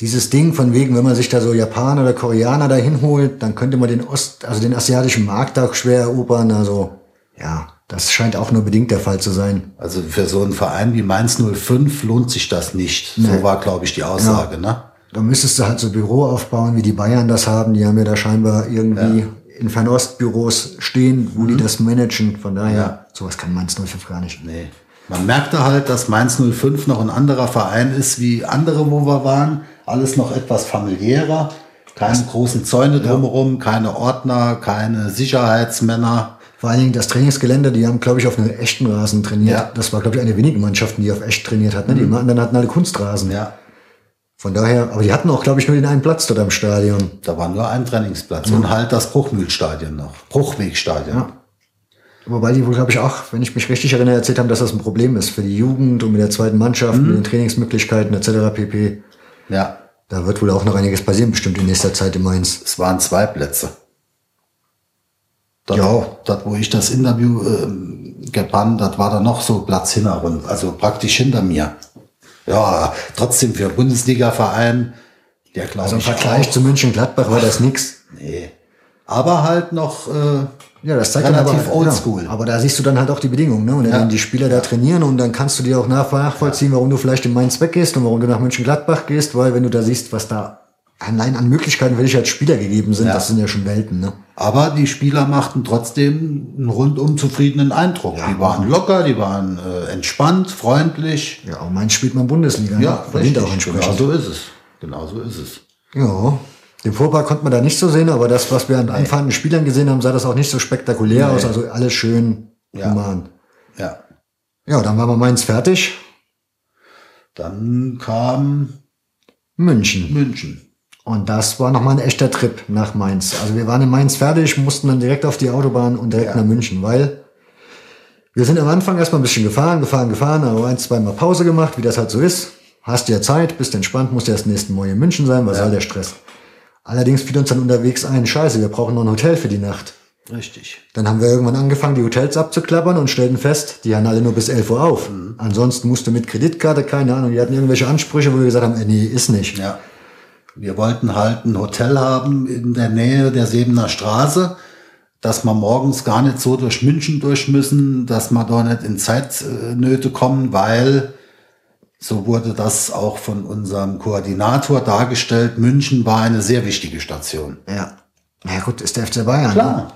dieses Ding von wegen, wenn man sich da so Japaner oder Koreaner da hinholt, dann könnte man den Ost, also den asiatischen Markt auch schwer erobern. Also, ja, das scheint auch nur bedingt der Fall zu sein. Also für so einen Verein wie Mainz 05 lohnt sich das nicht. So war, glaube ich, die Aussage. Ne? Da müsstest du halt so Büro aufbauen, wie die Bayern das haben. Die haben ja da scheinbar irgendwie in Fernostbüros stehen, wo die das managen. Von daher, Ja. sowas kann Mainz 05 gar nicht. Nee. Man merkte halt, dass Mainz 05 noch ein anderer Verein ist wie andere, wo wir waren. Alles noch etwas familiärer. Keine großen Zäune drumherum, keine Ordner, keine Sicherheitsmänner. Vor allen Dingen das Trainingsgelände, die haben, glaube ich, auf einem echten Rasen trainiert. Ja. Das war, glaube ich, eine der wenigen Mannschaften, die auf echt trainiert hat. Ne? Die anderen hatten alle Kunstrasen. Ja, Von daher, aber die hatten auch, glaube ich, nur den einen Platz dort am Stadion. da war nur ein Trainingsplatz und halt das Bruchmühlstadion noch. Bruchwegstadion. Ja. Wobei die wohl, glaube ich, auch, wenn ich mich richtig erinnere, erzählt haben, dass das ein Problem ist für die Jugend und mit der zweiten Mannschaft, mit den Trainingsmöglichkeiten etc. pp. ja. Da wird wohl auch noch einiges passieren, bestimmt in nächster Zeit in Mainz. Es waren zwei Plätze. Dort, Ja. dort, wo ich das Interview ähm, gebannt, das war da noch so Platz hinterrund, also praktisch hinter mir. Ja, trotzdem für Bundesliga-Verein, der glaube Also im ich Vergleich auch, zu München-Gladbach war das nix. nee. Aber halt noch, äh, Ja, das zeigt dann Relativ aber, oldschool. Ja, aber da siehst du dann halt auch die Bedingungen, ne? Und wenn Ja. dann die Spieler da trainieren und dann kannst du dir auch nach- nachvollziehen, warum du vielleicht in Mainz weggehst und warum du nach München-Gladbach gehst, weil wenn du da siehst, was da allein an Möglichkeiten dich als Spieler gegeben sind, Ja. das sind ja schon Welten, ne? aber die Spieler machten trotzdem einen rundum zufriedenen Eindruck. die waren locker, die waren äh, entspannt, freundlich. Ja, auch Mainz spielt man Bundesliga, ne? Verdient auch entsprechend. Genau so ist es. Genau so ist es. Ja. Den Vorpark konnte man da nicht so sehen, aber das, was wir an anfangenden Spielern gesehen haben, sah das auch nicht so spektakulär aus. Also alles schön Ja. human. Ja. Ja, dann war man Mainz fertig. Dann kam München. München. Und das war nochmal ein echter Trip nach Mainz. Also wir waren in Mainz fertig, mussten dann direkt auf die Autobahn und direkt nach München, weil wir sind am Anfang erstmal ein bisschen gefahren, gefahren, gefahren, aber ein, zweimal Pause gemacht, wie das halt so ist. Hast ja Zeit, bist entspannt, musst erst nächsten Morgen in München sein, was soll der Stress? Allerdings fiel uns dann unterwegs ein, scheiße, wir brauchen noch ein Hotel für die Nacht. Richtig. Dann haben wir irgendwann angefangen, die Hotels abzuklappern und stellten fest, die haben alle nur bis 11 Uhr auf. Ansonsten musste mit Kreditkarte, keine Ahnung, die hatten irgendwelche Ansprüche, wo wir gesagt haben, äh, nee, ist nicht. Ja. Wir wollten halt ein Hotel haben in der Nähe der Sebener Straße, dass wir morgens gar nicht so durch München durch müssen, dass wir da nicht in Zeitnöte kommen, weil so wurde das auch von unserem Koordinator dargestellt. München war eine sehr wichtige Station. Ja. Na ja, gut, ist der FC Bayern. Ne?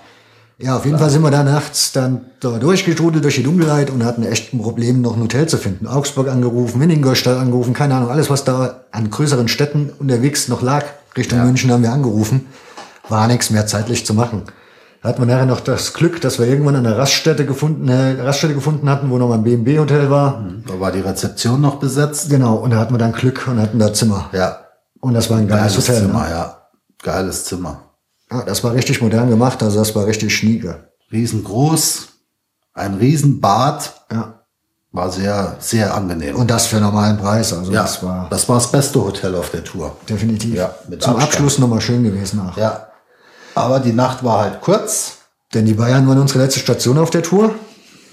Ja, auf jeden Fall sind wir da nachts dann da durchgestrudelt durch die Dunkelheit und hatten echt ein Problem, noch ein Hotel zu finden. Augsburg angerufen, in Ingolstadt angerufen, keine Ahnung, alles, was da an größeren Städten unterwegs noch lag, Richtung München haben wir angerufen. War nichts mehr zeitlich zu machen. Da hatten wir nachher noch das Glück, dass wir irgendwann eine Raststätte gefunden, äh, Raststätte gefunden hatten, wo noch mal ein B&B-Hotel war. Da war die Rezeption noch besetzt. Genau, und da hatten wir dann Glück und hatten da Zimmer. Ja. Und das war ein geiles, Geiles Hotel. Zimmer, Ne? ja. Geiles Zimmer. Ja, das war richtig modern gemacht, also das war richtig schnieke. Riesengroß. Ein Riesenbad. Ja. War sehr, sehr angenehm. Und das für einen normalen Preis. Also ja, das war das war das beste Hotel auf der Tour. definitiv Ja, mit zum Abstand. Abschluss nochmal schön gewesen. Auch. Ja. Aber die Nacht war halt kurz. Denn die Bayern waren unsere letzte Station auf der Tour.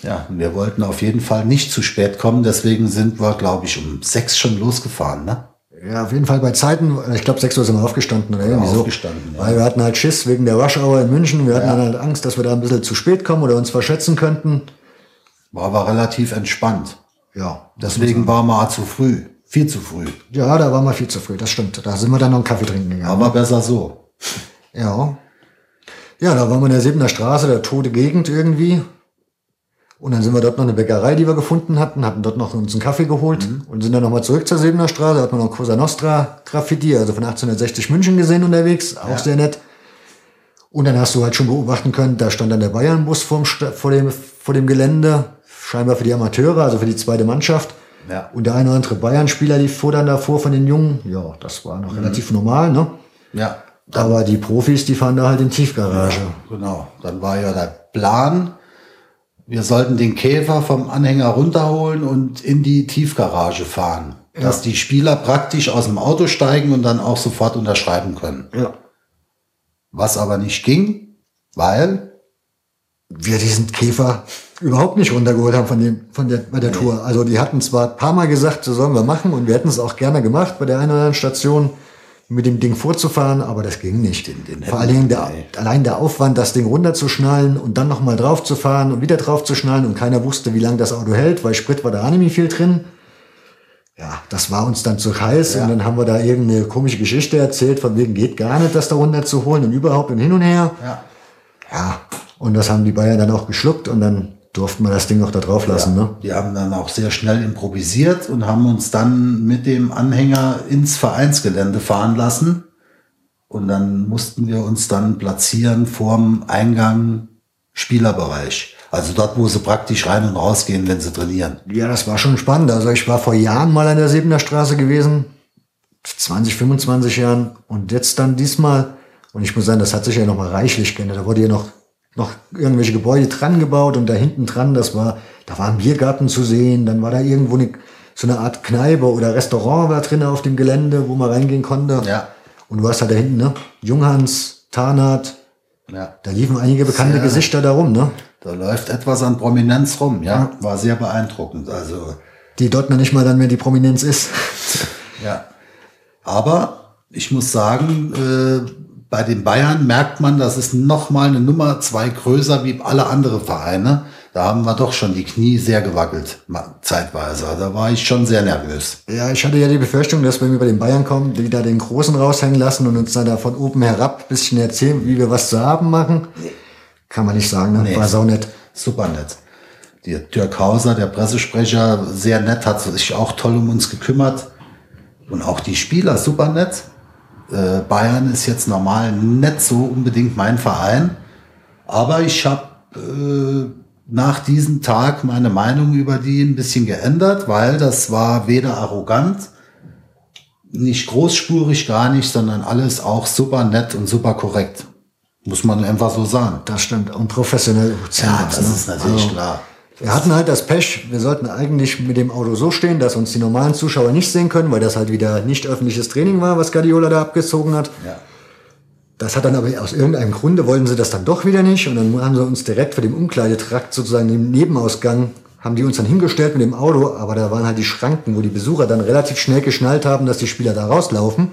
Ja, wir wollten auf jeden Fall nicht zu spät kommen. Deswegen sind wir, glaube ich, um sechs schon losgefahren. Ne? Ja, auf jeden Fall bei Zeiten, ich glaube, sechs Uhr sind wir aufgestanden oder irgendwie so. aufgestanden, ja. Weil wir hatten halt Schiss wegen der Rush Hour in München. Wir hatten dann halt Angst, dass wir da ein bisschen zu spät kommen oder uns verschätzen könnten. War aber relativ entspannt. Ja, Deswegen waren wir zu früh. Viel zu früh. ja, da waren wir viel zu früh, das stimmt. Da sind wir dann noch einen Kaffee trinken gegangen. Aber besser so. Ja. Ja, da waren wir in der Siebener Straße, der tote Gegend irgendwie. Und dann sind wir dort noch eine Bäckerei, die wir gefunden hatten, hatten dort noch uns einen Kaffee geholt und sind dann nochmal zurück zur Siebener Straße. Da hat man noch Cosa Nostra Graffiti, also von 1860 München gesehen unterwegs, auch sehr nett. Und dann hast du halt schon beobachten können, da stand dann der Bayernbus vorm, Sta- vor, dem, vor dem Gelände, scheinbar für die Amateure, also für die zweite Mannschaft. Ja. Und der eine oder andere Bayern-Spieler, die fuhr dann davor von den Jungen. Ja, das war noch relativ normal, ne? Ja, Aber die Profis, die fahren da halt in Tiefgarage. genau. Dann war ja der Plan, wir sollten den Käfer vom Anhänger runterholen und in die Tiefgarage fahren. Dass die Spieler praktisch aus dem Auto steigen und dann auch sofort unterschreiben können. Ja. Was aber nicht ging, weil Wir diesen Käfer überhaupt nicht runtergeholt haben von dem, von der, bei der Tour. Also die hatten zwar ein paar Mal gesagt, so sollen wir machen und wir hätten es auch gerne gemacht bei der einen oder anderen Station mit dem Ding vorzufahren, aber das ging nicht. den Vor hätten- allen Dingen der, allein der Aufwand, das Ding runterzuschnallen und dann nochmal drauf zu fahren und wieder drauf zu schnallen und keiner wusste, wie lange das Auto hält, weil Sprit war da auch nicht viel drin. Ja, das war uns dann zu heiß und dann haben wir da irgendeine komische Geschichte erzählt, von wegen geht gar nicht, das da runterzuholen und überhaupt und hin und her. ja, Ja, und das haben die Bayern dann auch geschluckt und dann durften wir das Ding noch da drauf lassen. Ne? die haben dann auch sehr schnell improvisiert und haben uns dann mit dem Anhänger ins Vereinsgelände fahren lassen. Und dann mussten wir uns dann platzieren vorm Eingang Spielerbereich. Also dort, wo sie praktisch rein und rausgehen, wenn sie trainieren. Ja, das war schon spannend. Also ich war vor Jahren mal an der Siebener Straße gewesen, 20, 25 Jahren und jetzt dann diesmal. Und ich muss sagen, das hat sich ja noch mal reichlich geändert. Da wurde ja noch, noch irgendwelche Gebäude dran gebaut und da hinten dran, das war, da war ein Biergarten zu sehen, dann war da irgendwo eine, so eine Art Kneipe oder Restaurant war drin auf dem Gelände, wo man reingehen konnte. Ja. Und du hast halt da hinten, ne? Junghans, Tarnat, Ja. da liefen einige bekannte Sehr. Gesichter da rum, ne? Da läuft etwas an Prominenz rum, ja. War sehr beeindruckend. Also, Die dort noch nicht mal dann mehr die Prominenz ist. ja. Aber ich muss sagen, äh, bei den Bayern merkt man, das ist noch mal eine Nummer zwei größer wie alle andere Vereine. Da haben wir doch schon die Knie sehr gewackelt, zeitweise. Da war ich schon sehr nervös. Ja, ich hatte ja die Befürchtung, dass wenn wir bei den Bayern kommen, die da den Großen raushängen lassen und uns dann da von oben herab ein bisschen erzählen, wie wir was zu haben machen. Kann man nicht sagen, ne? Nee. War saunett. Super nett. Der Dirk Hauser, der Pressesprecher, sehr nett, hat sich auch toll um uns gekümmert. Und auch die Spieler, super nett. Äh, Bayern ist jetzt normal nicht so unbedingt mein Verein. Aber ich habe äh, nach diesem Tag meine Meinung über die ein bisschen geändert, weil das war weder arrogant, nicht großspurig, gar nicht, sondern alles auch super nett und super korrekt. Muss man einfach so sagen. Das stimmt. Und professionell. Ja, das ne? ist natürlich Also, klar. Wir hatten halt das Pech, wir sollten eigentlich mit dem Auto so stehen, dass uns die normalen Zuschauer nicht sehen können, weil das halt wieder nicht öffentliches Training war, was Guardiola da abgezogen hat. Ja. Das hat dann aber aus irgendeinem Grunde wollten sie das dann doch wieder nicht und dann haben sie uns direkt vor dem Umkleidetrakt sozusagen im Nebenausgang haben die uns dann hingestellt mit dem Auto, aber da waren halt die Schranken, wo die Besucher dann relativ schnell geschnallt haben, dass die Spieler da rauslaufen.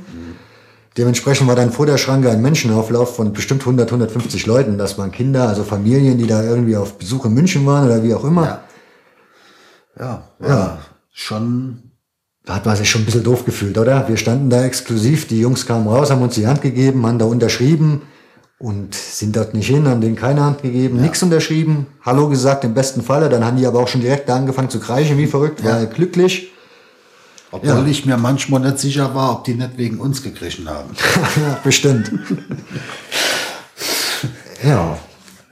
Dementsprechend war dann vor der Schranke ein Menschenauflauf von bestimmt 100, 150 Leuten. Das waren Kinder, also Familien, die da irgendwie auf Besuch in München waren oder wie auch immer. Ja. Ja, ja, schon. Da hat man sich schon ein bisschen doof gefühlt, oder? Wir standen da exklusiv, die Jungs kamen raus, haben uns die Hand gegeben, haben da unterschrieben und sind dort nicht hin, haben denen keine Hand gegeben, nichts unterschrieben, Hallo gesagt im besten Falle, dann haben die aber auch schon direkt da angefangen zu kreischen, wie verrückt, Ja. war glücklich. Obwohl Ja. ich mir manchmal nicht sicher war, ob die nicht wegen uns gekrischen haben. ja, bestimmt. ja,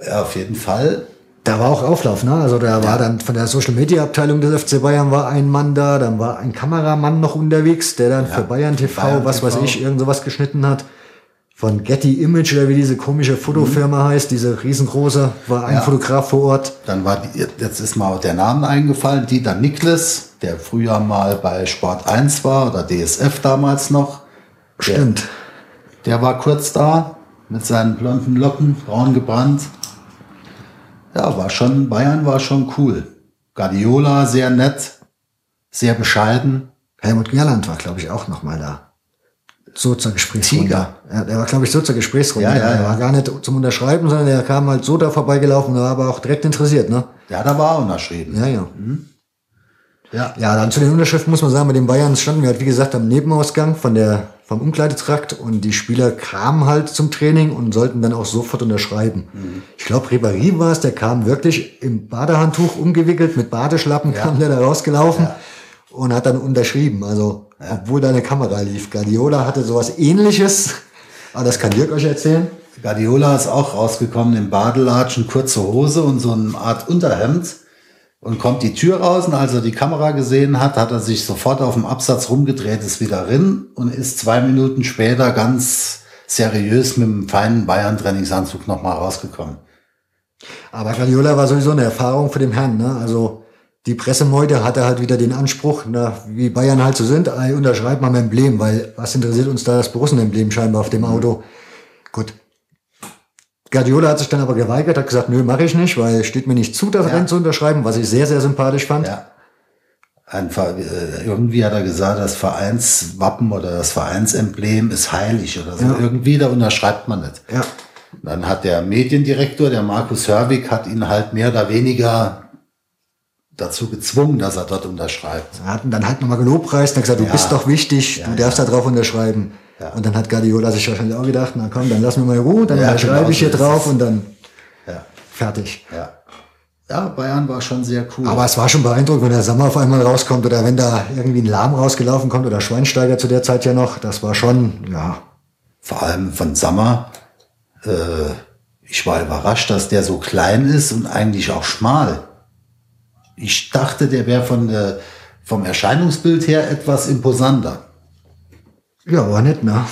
Ja, auf jeden Fall. da war auch Auflauf, ne? Also da war dann von der Social Media Abteilung des FC Bayern war ein Mann da, dann war ein Kameramann noch unterwegs, der dann für Bayern TV, Bayern was weiß TV. ich, irgend sowas geschnitten hat. Von Getty Image oder wie diese komische Fotofirma heißt, diese riesengroße, war ein Ja. Fotograf vor Ort. Dann war die, jetzt ist mal der Name eingefallen, Dieter Niklas, der früher mal bei Sport 1 war oder DSF damals noch. Stimmt. Der war kurz da mit seinen blonden Locken, braun gebrannt. Ja, war schon, Bayern war schon cool. Guardiola sehr nett, sehr bescheiden. Helmut Gerland war, glaube ich, auch noch mal da. So zur Gesprächsrunde. Tiger. Ja, der war, glaube ich, so zur Gesprächsrunde. Ja, ja, der ja. war gar nicht zum Unterschreiben, sondern der kam halt so da vorbeigelaufen und war aber auch direkt interessiert, ne? Ja, da war er unterschrieben. Ja, ja. Ja. Ja, dann zu den Unterschriften muss man sagen, bei den Bayern standen wir halt, wie gesagt, am Nebenausgang von der, vom Umkleidetrakt und die Spieler kamen halt zum Training und sollten dann auch sofort unterschreiben. Ich glaube, Ribéry war es, der kam wirklich im Badehandtuch umgewickelt, mit Badeschlappen kam der da rausgelaufen und hat dann unterschrieben. Also, obwohl da eine Kamera lief. Guardiola hatte sowas ähnliches, aber das kann Dirk euch erzählen. Guardiola ist auch rausgekommen im Badelatschen, kurze Hose und so eine Art Unterhemd und kommt die Tür raus und als er die Kamera gesehen hat, hat er sich sofort auf dem Absatz rumgedreht, ist wieder drin und ist zwei Minuten später ganz seriös mit einem feinen Bayern-Trainingsanzug nochmal rausgekommen. Aber Guardiola war sowieso eine Erfahrung für den Herrn. Ne? Also die Pressemeute hatte halt wieder den Anspruch, na, wie Bayern halt so sind, unterschreibt mal ein Emblem, weil was interessiert uns da das Borussen-Emblem scheinbar auf dem Auto? Gut. Guardiola hat sich dann aber geweigert, hat gesagt, nö, mache ich nicht, weil steht mir nicht zu, das Ja. Rennen zu unterschreiben, was ich sehr, sehr sympathisch fand. Ja. Einfach, äh, irgendwie hat er gesagt, das Vereinswappen oder das Vereinsemblem ist heilig oder so. Ja. Irgendwie, da unterschreibt man nicht. Ja. Dann hat der Mediendirektor, der Markus Hörwig, hat ihn halt mehr oder weniger dazu gezwungen, dass er dort unterschreibt. Er hat ihn dann halt nochmal gelobpreist und hat gesagt, du Ja. bist doch wichtig, Ja, du darfst da drauf unterschreiben. Ja. Und dann hat Guardiola sich wahrscheinlich auch gedacht, na komm, dann lass mir mal Ruhe, dann Ja, unterschreibe genau ich hier drauf und dann Ja, fertig. ja. Ja, Bayern war schon sehr cool. Aber es war schon beeindruckend, wenn der Sommer auf einmal rauskommt oder wenn da irgendwie ein Lahm rausgelaufen kommt oder Schweinsteiger zu der Zeit ja noch. Das war schon, ja, Vor allem von Sammer. Äh, ich war überrascht, dass der so klein ist und eigentlich auch schmal. Ich dachte, der wäre von der, vom Erscheinungsbild her etwas imposanter. ja, war nett, ne?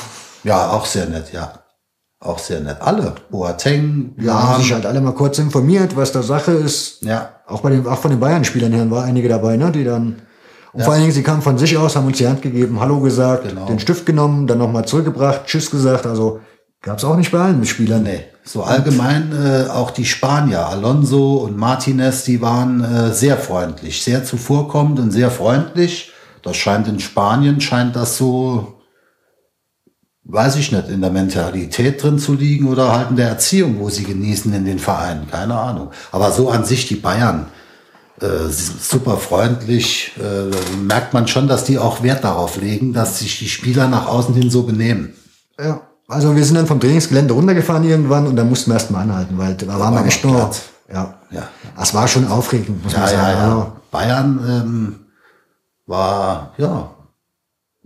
Ja, auch sehr nett, ja. Auch sehr nett. Alle. Boateng, Ja, haben sich halt alle mal kurz informiert, was da Sache ist. Ja, Auch bei den, auch von den Bayern-Spielern her waren einige dabei, ne? Die dann, und vor allen Dingen, sie kamen von sich aus, haben uns die Hand gegeben, Hallo gesagt, Genau. den Stift genommen, dann nochmal zurückgebracht, Tschüss gesagt. Also gab's auch nicht bei allen Spielern. Nee, so allgemein äh, auch die Spanier, Alonso und Martinez, die waren äh, sehr freundlich, sehr zuvorkommend und sehr freundlich. Das scheint in Spanien, scheint das so, weiß ich nicht, in der Mentalität drin zu liegen oder halt in der Erziehung, wo sie genießen in den Vereinen, keine Ahnung. Aber so an sich die Bayern, äh, super freundlich, äh, merkt man schon, dass die auch Wert darauf legen, dass sich die Spieler nach außen hin so benehmen. Ja. Also wir sind dann vom Trainingsgelände runtergefahren irgendwann und dann mussten wir erstmal anhalten, weil da waren wir war echt nur, ja. Ja. Das war schon aufregend, muss Ja, man ja, sagen. ja. Also, Bayern ähm, war, ja,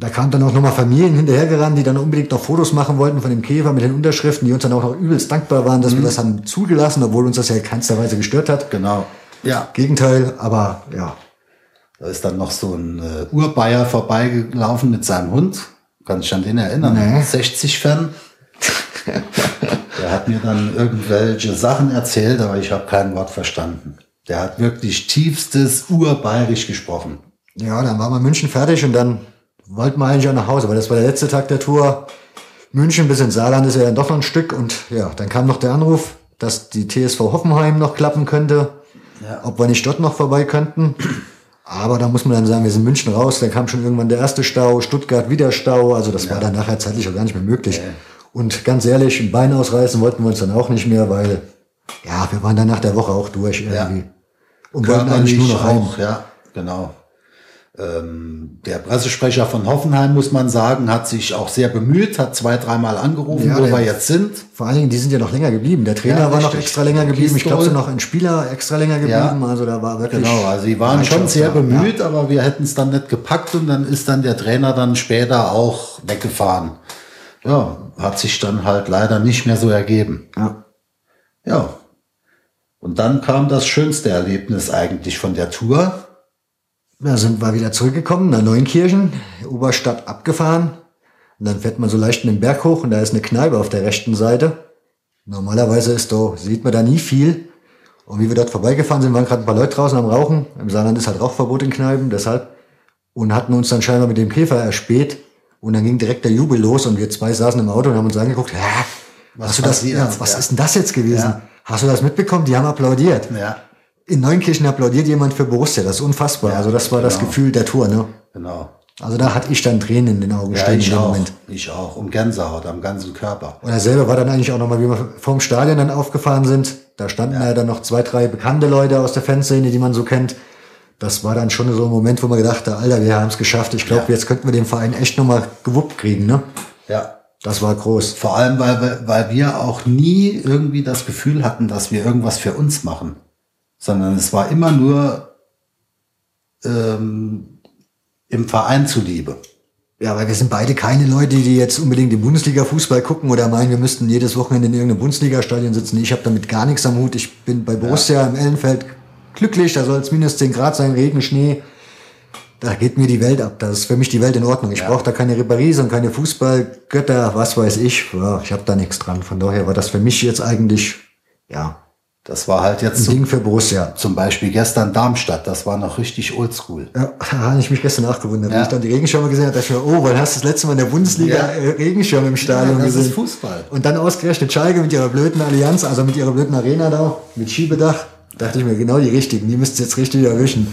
Da kamen dann auch nochmal Familien hinterhergerannt, die dann unbedingt noch Fotos machen wollten von dem Käfer mit den Unterschriften, die uns dann auch noch übelst dankbar waren, Mhm. dass wir das haben zugelassen, obwohl uns das ja in keinster Weise gestört hat. genau. Ja, Gegenteil, aber ja. da ist dann noch so ein äh, Urbayer vorbeigelaufen mit seinem Hund. Kann ich an den erinnern? Nee. 60 Fan. Der hat mir dann irgendwelche Sachen erzählt, aber ich habe kein Wort verstanden. Der hat wirklich tiefstes Urbayerisch gesprochen. Ja, dann waren wir München fertig und dann wollten wir eigentlich auch nach Hause, weil das war der letzte Tag der Tour. München bis ins Saarland ist ja dann doch noch ein Stück und ja, dann kam noch der Anruf, dass die TSV Hoffenheim noch klappen könnte, Ja. ob wir nicht dort noch vorbei könnten. Aber da muss man dann sagen, wir sind München raus, dann kam schon irgendwann der erste Stau, Stuttgart wieder Stau, also das war dann nachher zeitlich auch gar nicht mehr möglich. Und ganz ehrlich, ein Bein ausreißen wollten wir uns dann auch nicht mehr, weil ja, wir waren dann nach der Woche auch durch irgendwie. Und wollten eigentlich nur noch heim. auch, ja, genau. Ähm, der Pressesprecher von Hoffenheim, muss man sagen, hat sich auch sehr bemüht, hat zwei, dreimal angerufen, Ja, wo wir jetzt sind. Vor allen Dingen, die sind ja noch länger geblieben. Der Trainer Ja, war noch extra länger geblieben. Ich glaube, Gistol. noch ein Spieler extra länger geblieben. Also da war wirklich. Genau, also sie waren schon sehr bemüht, aber wir hätten es dann nicht gepackt und dann ist dann der Trainer dann später auch weggefahren. Ja, hat sich dann halt leider nicht mehr so ergeben. Ja. Ja. Und dann kam das schönste Erlebnis eigentlich von der Tour. Da sind wir wieder zurückgekommen nach Neunkirchen, Oberstadt abgefahren. Und dann fährt man so leicht in den Berg hoch und da ist eine Kneipe auf der rechten Seite. Normalerweise ist da, sieht man da nie viel. Und wie wir dort vorbeigefahren sind, waren gerade ein paar Leute draußen am Rauchen. Im Saarland ist halt Rauchverbot in Kneipen, deshalb. Und hatten uns dann scheinbar mit dem Käfer erspäht. Und dann ging direkt der Jubel los und wir zwei saßen im Auto und haben uns angeguckt, hä, was, hast du das, ja, was ja. ist denn das jetzt gewesen? Ja. Hast du das mitbekommen? Die haben applaudiert. Ja. In Neunkirchen applaudiert jemand für Borussia, das ist unfassbar. also das war genau. das Gefühl der Tour, ne? Genau. Also da hatte ich dann Tränen in den Augen ja, stehen ich in dem auch, Moment. Ich auch. Und Gänsehaut am ganzen Körper. Und er selber war dann eigentlich auch nochmal, wie wir vom Stadion dann aufgefahren sind. Da standen ja. dann noch zwei, drei bekannte Leute aus der Fanszene, die man so kennt. Das war dann schon so ein Moment, wo man gedacht hat, Alter, wir haben es geschafft. Ich glaube, ja. jetzt könnten wir den Verein echt nochmal gewuppt kriegen, ne? Ja. Das war groß. Vor allem, weil, weil wir auch nie irgendwie das Gefühl hatten, dass wir irgendwas für uns machen. Sondern es war immer nur ähm, im Verein zuliebe. Ja, weil wir sind beide keine Leute, die jetzt unbedingt den Bundesliga-Fußball gucken oder meinen, wir müssten jedes Wochenende in irgendeinem Bundesliga-Stadion sitzen. Ich habe damit gar nichts am Hut. Ich bin bei Borussia ja. im Ellenfeld glücklich. Da soll es minus 10 Grad sein, Regen, Schnee. Da geht mir die Welt ab. Das ist für mich die Welt in Ordnung. Ich ja. brauche da keine Ribéries und keine Fußballgötter, was weiß ich. Ja, ich habe da nichts dran. Von daher war das für mich jetzt eigentlich, ja, das war halt jetzt ein zum, Ding für Borussia. Zum Beispiel gestern Darmstadt, das war noch richtig oldschool. Ja, da habe ich mich gestern nachgewundert. Ja. Als ich dann die Regenschirme gesehen habe, dachte ich mir, oh, wann hast du das letzte Mal in der Bundesliga ja. Äh, Regenschirm im Stadion ja, das gesehen? Ist Fußball. Und dann ausgerechnet Schalke mit ihrer blöden Allianz, also mit ihrer blöden Arena da, mit Schiebedach. Dachte ich mir, genau die richtigen, die müsst ihr jetzt richtig erwischen.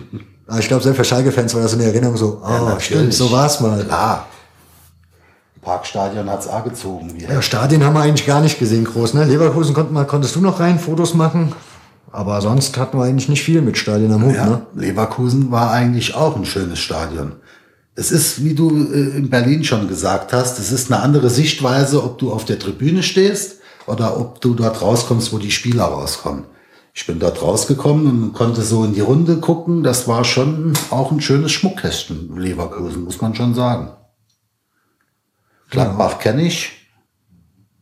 Aber ich glaube, selbst für Schalke-Fans war das in der Erinnerung so, oh, stimmt, so war's mal. Klar. Parkstadion hat's auch gezogen. Wieder. Ja, Stadien haben wir eigentlich gar nicht gesehen, groß. Ne? Leverkusen konnten wir, konntest du noch rein, Fotos machen. Aber sonst hatten wir eigentlich nicht viel mit Stadien am Hut. Ja, ne? Leverkusen war eigentlich auch ein schönes Stadion. Es ist, wie du äh, in Berlin schon gesagt hast, es ist eine andere Sichtweise, ob du auf der Tribüne stehst oder ob du dort rauskommst, wo die Spieler rauskommen. Ich bin dort rausgekommen und konnte so in die Runde gucken. Das war schon auch ein schönes Schmuckkästchen, Leverkusen, muss man schon sagen. Gladbach ja. kenne ich.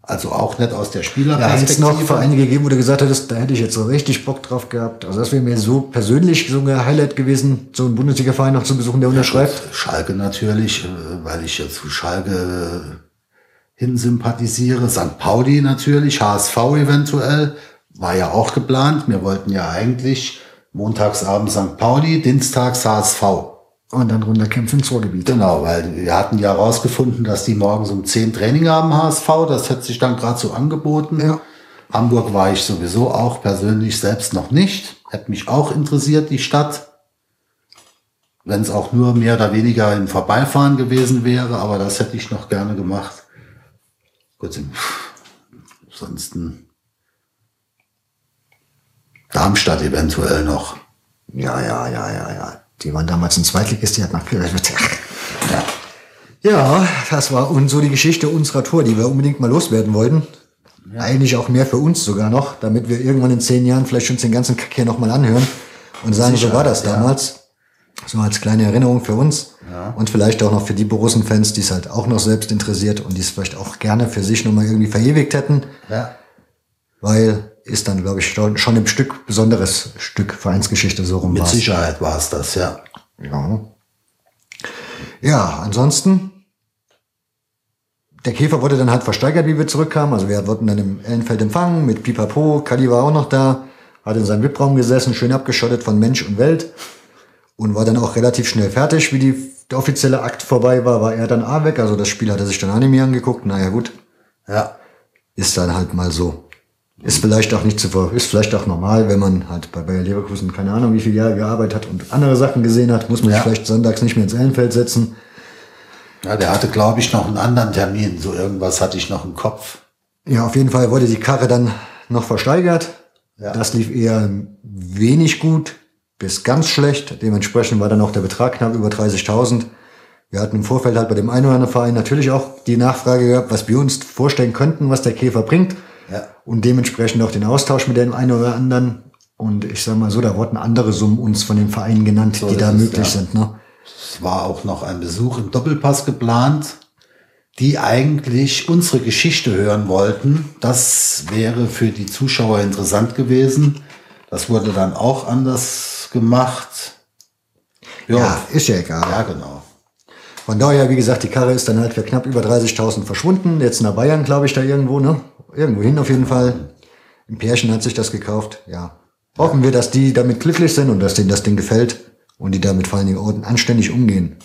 Also auch nicht aus der Spielerperspektive. Da hätte es noch Vereine gegeben, wo du gesagt hättest, da hätte ich jetzt so richtig Bock drauf gehabt. Also das wäre mir so persönlich so ein Highlight gewesen, so einen Bundesliga-Verein noch zu besuchen, der unterschreibt. Ja, Schalke natürlich, äh, weil ich ja zu Schalke hinsympathisiere. St. Pauli natürlich, HSV eventuell, war ja auch geplant. Wir wollten ja eigentlich montagsabend St. Pauli, dienstags HSV. Und dann runterkämpfen ins Ruhrgebiet. Genau, weil wir hatten ja herausgefunden, dass die morgens um 10 Training haben, HSV. Das hat sich dann gerade so angeboten. Ja. Hamburg war ich sowieso auch persönlich selbst noch nicht. Hätte mich auch interessiert, die Stadt. Wenn es auch nur mehr oder weniger im Vorbeifahren gewesen wäre, aber das hätte ich noch gerne gemacht. Gut, ansonsten Darmstadt eventuell noch. Ja, ja, ja, ja, ja. Die waren damals ein Zweitligist, die hat ja. ja, das war und so die Geschichte unserer Tour, die wir unbedingt mal loswerden wollten. Ja. Eigentlich auch mehr für uns sogar noch, damit wir irgendwann in zehn Jahren vielleicht uns den ganzen Kack hier nochmal anhören und sagen, Sicher, so war das ja. damals. So als kleine Erinnerung für uns ja. und vielleicht auch noch für die Borussen-Fans, die es halt auch noch selbst interessiert und die es vielleicht auch gerne für sich nochmal irgendwie verewigt hätten. Ja. Weil ist dann, glaube ich, schon, schon ein Stück besonderes Stück Vereinsgeschichte so rum. Mit war's. Sicherheit war es das, ja. Ja. Ja, ansonsten, der Käfer wurde dann halt versteigert, wie wir zurückkamen. Also wir wurden dann im Ellenfeld empfangen mit Pipapo. Kali war auch noch da, hat in seinem VIP-Raum gesessen, schön abgeschottet von Mensch und Welt und war dann auch relativ schnell fertig, wie die, der offizielle Akt vorbei war, war er dann A weg. Also das Spiel hat er sich dann auch nicht mehr angeguckt. Naja, gut. Ja. Ist dann halt mal so. Ist vielleicht auch nicht zu ist vielleicht auch normal, wenn man halt bei Bayer Leverkusen keine Ahnung wie viele Jahre gearbeitet hat und andere Sachen gesehen hat, muss man ja. sich vielleicht sonntags nicht mehr ins Ellenfeld setzen. Ja, der hatte, glaube ich, noch einen anderen Termin. So irgendwas hatte ich noch im Kopf. Ja, auf jeden Fall wurde die Karre dann noch versteigert. Ja. Das lief eher wenig gut bis ganz schlecht. Dementsprechend war dann auch der Betrag knapp über 30.000. Wir hatten im Vorfeld halt bei dem einen oder anderen Verein natürlich auch die Nachfrage gehabt, was wir uns vorstellen könnten, was der Käfer bringt. Ja. Und dementsprechend auch den Austausch mit dem einen oder anderen. Und ich sage mal so, da wurden andere Summen uns von den Vereinen genannt, so die da möglich es, ja. sind. Ne? Es war auch noch ein Besuch im Doppelpass geplant, die eigentlich unsere Geschichte hören wollten. Das wäre für die Zuschauer interessant gewesen. Das wurde dann auch anders gemacht. Ja, ja ist ja egal. Ja, genau. Von daher, wie gesagt, die Karre ist dann halt für knapp über 30.000 verschwunden. Jetzt nach Bayern, glaube ich, da irgendwo, ne? Irgendwo hin auf jeden Fall. Ein Pärchen hat sich das gekauft, ja. Hoffen wir, dass die damit glücklich sind und dass denen das Ding gefällt und die damit vor allen Dingen anständig umgehen.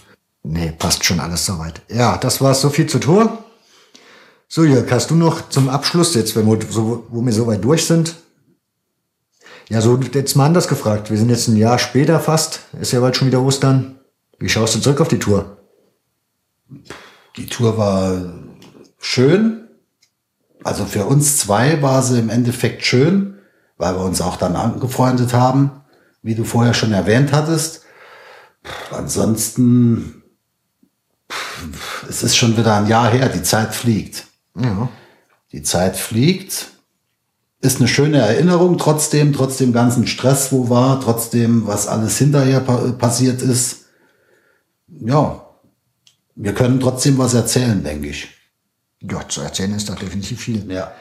Nee, passt schon alles soweit. Ja, das war's so viel zur Tour. So, Jörg, hast du noch zum Abschluss, jetzt, wenn wir so, wo wir so weit durch sind? Ja, so jetzt mal anders gefragt. Wir sind jetzt ein Jahr später fast. Ist ja bald schon wieder Ostern. Wie schaust du zurück auf die Tour? Die Tour war schön. Also für uns zwei war sie im Endeffekt schön, weil wir uns auch dann angefreundet haben, wie du vorher schon erwähnt hattest. Ansonsten, es ist schon wieder ein Jahr her, die Zeit fliegt. Ja. Die Zeit fliegt. Ist eine schöne Erinnerung trotzdem, trotz dem ganzen Stress, wo war, trotzdem, was alles hinterher pa passiert ist. Ja, wir können trotzdem was erzählen, denke ich. Ja, zu erzählen ist da definitiv viel. Ja.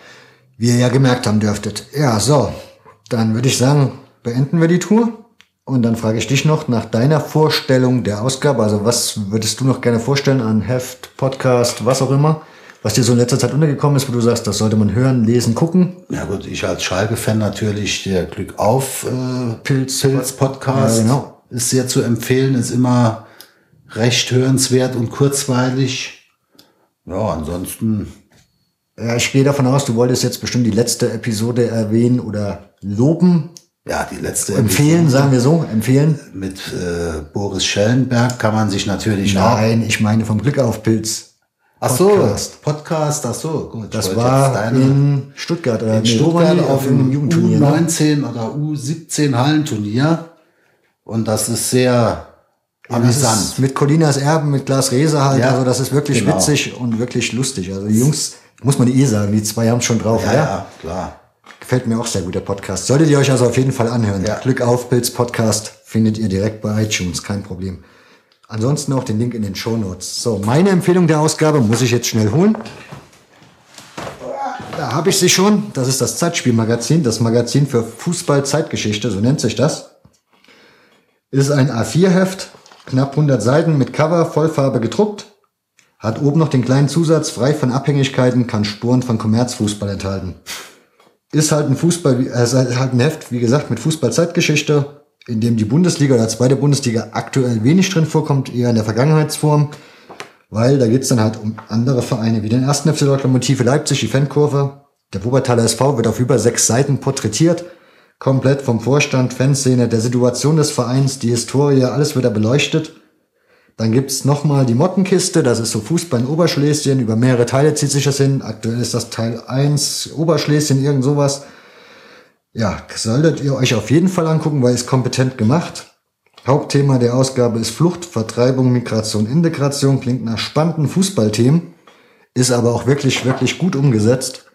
Wie ihr ja gemerkt haben dürftet. Ja, so. Dann würde ich sagen, beenden wir die Tour. Und dann frage ich dich noch nach deiner Vorstellung der Ausgabe. Also was würdest du noch gerne vorstellen an Heft, Podcast, was auch immer? Was dir so in letzter Zeit untergekommen ist, wo du sagst, das sollte man hören, lesen, gucken? Ja gut, ich als Schalke-Fan natürlich der Glück auf äh, Pilz. Pilz Podcast Ja, genau. ist sehr zu empfehlen, ist immer recht hörenswert und kurzweilig. Ja, ansonsten Ja, ich gehe davon aus, du wolltest jetzt bestimmt die letzte Episode erwähnen oder loben. ja die letzte Empfehlen, Episode sagen wir so, empfehlen. mit äh, Boris Schellenberg kann man sich natürlich auch. Nein, ich meine vom Glück auf Pilz. Ach so, Podcast. Podcast, ach so, gut. Das war deine- in Stuttgart oder in nee, Stuttgart auf dem Jugendturnier. Ne? U19 oder U17 Hallenturnier. Und das ist sehr amüsant. mit Colinas Erben, mit Glas Rese halt. Ja, also das ist wirklich genau. witzig und wirklich lustig. Also die Jungs, muss man eh sagen, die zwei haben schon drauf. ja, Ja, ja, klar. Gefällt mir auch sehr gut, der Podcast. Solltet ihr euch also auf jeden Fall anhören. Ja. Glück auf Pilz Podcast findet ihr direkt bei iTunes, kein Problem. Ansonsten auch den Link in den Show Notes. So, meine Empfehlung der Ausgabe muss ich jetzt schnell holen. Da habe ich sie schon. Das ist das Zeitspielmagazin, das Magazin für Fußball-Zeitgeschichte, so nennt sich das. Ist ein A4-Heft, knapp 100 Seiten mit Cover, Vollfarbe gedruckt. Hat oben noch den kleinen Zusatz, frei von Abhängigkeiten, kann Spuren von Kommerzfußball enthalten ist halt ein Fußball, äh, ist halt ein Heft, wie gesagt, mit Fußball-Zeitgeschichte, in dem die Bundesliga oder zweite Bundesliga aktuell wenig drin vorkommt, eher in der Vergangenheitsform, weil da geht's dann halt um andere Vereine wie den ersten FC Lokomotive Leipzig, die Fankurve. Der Wuppertaler SV wird auf über sechs Seiten porträtiert, komplett vom Vorstand, Fanszene, der Situation des Vereins, die Historie, alles wird da beleuchtet. Dann gibt's noch nochmal die Mottenkiste, das ist so Fußball in Oberschlesien, über mehrere Teile zieht sich das hin. Aktuell ist das Teil 1 Oberschlesien, irgend sowas. Ja, solltet ihr euch auf jeden Fall angucken, weil es kompetent gemacht. Hauptthema der Ausgabe ist Flucht, Vertreibung, Migration, Integration. Klingt nach spannenden Fußballthemen, ist aber auch wirklich, wirklich gut umgesetzt.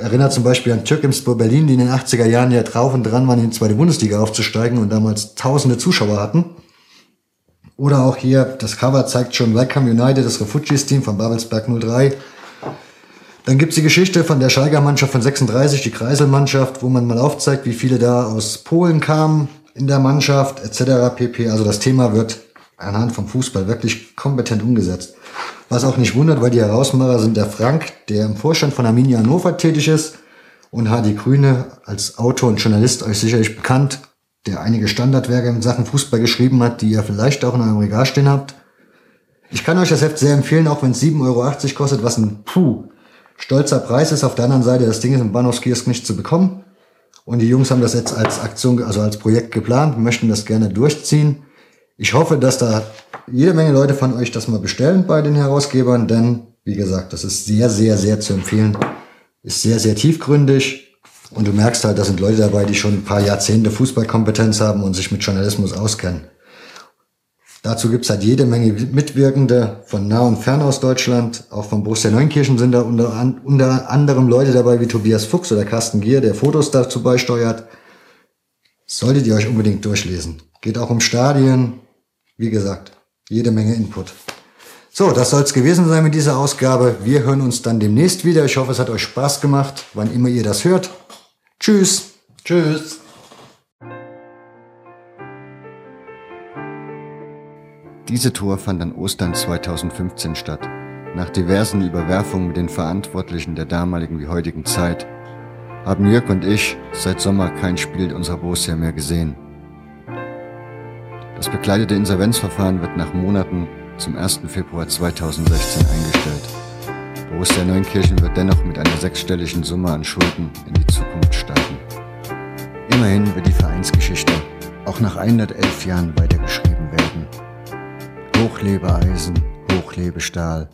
Erinnert zum Beispiel an Türkimspor Berlin, die in den 80er Jahren ja drauf und dran waren, in die zweite Bundesliga aufzusteigen und damals tausende Zuschauer hatten. Oder auch hier, das Cover zeigt schon Welcome United, das Refugees-Team von Babelsberg 03. Dann gibt's die Geschichte von der Schalker Mannschaft von 36, die Kreiselmannschaft, wo man mal aufzeigt, wie viele da aus Polen kamen in der Mannschaft, etc. pp. Also das Thema wird anhand vom Fußball wirklich kompetent umgesetzt. Was auch nicht wundert, weil die Herausmacher sind der Frank, der im Vorstand von Arminia Hannover tätig ist, und Hardy Grüne als Autor und Journalist euch sicherlich bekannt, der einige Standardwerke in Sachen Fußball geschrieben hat, die ihr vielleicht auch in eurem Regal stehen habt. Ich kann euch das Heft sehr empfehlen, auch wenn es 7,80 Euro kostet, was ein puh, stolzer Preis ist. Auf der anderen Seite, das Ding ist im Bahnhofskiosk nicht zu bekommen. Und die Jungs haben das jetzt als Aktion, also als Projekt geplant, möchten das gerne durchziehen. Ich hoffe, dass da jede Menge Leute von euch das mal bestellen bei den Herausgebern, denn, wie gesagt, das ist sehr, sehr, sehr zu empfehlen. Ist sehr, sehr tiefgründig. Und du merkst halt, da sind Leute dabei, die schon ein paar Jahrzehnte Fußballkompetenz haben und sich mit Journalismus auskennen. Dazu gibt's halt jede Menge Mitwirkende von nah und fern aus Deutschland. Auch von Borussia Neunkirchen sind da unter, an, unter anderem Leute dabei wie Tobias Fuchs oder Carsten Gier, der Fotos dazu beisteuert. Solltet ihr euch unbedingt durchlesen. Geht auch um Stadien. Wie gesagt, jede Menge Input. So, das soll's gewesen sein mit dieser Ausgabe. Wir hören uns dann demnächst wieder. Ich hoffe, es hat euch Spaß gemacht, wann immer ihr das hört. Tschüss. Tschüss. Diese Tour fand an Ostern 2015 statt. Nach diversen Überwerfungen mit den Verantwortlichen der damaligen wie heutigen Zeit haben Jörg und ich seit Sommer kein Spiel unserer Borussia mehr gesehen. Das begleitete Insolvenzverfahren wird nach Monaten zum 1. Februar 2016 eingestellt. Borussia Neunkirchen wird dennoch mit einer sechsstelligen Summe an Schulden in die Zukunft starten. Immerhin wird die Vereinsgeschichte auch nach 111 Jahren weitergeschrieben werden. Hochlebe Eisen, hochlebe Stahl,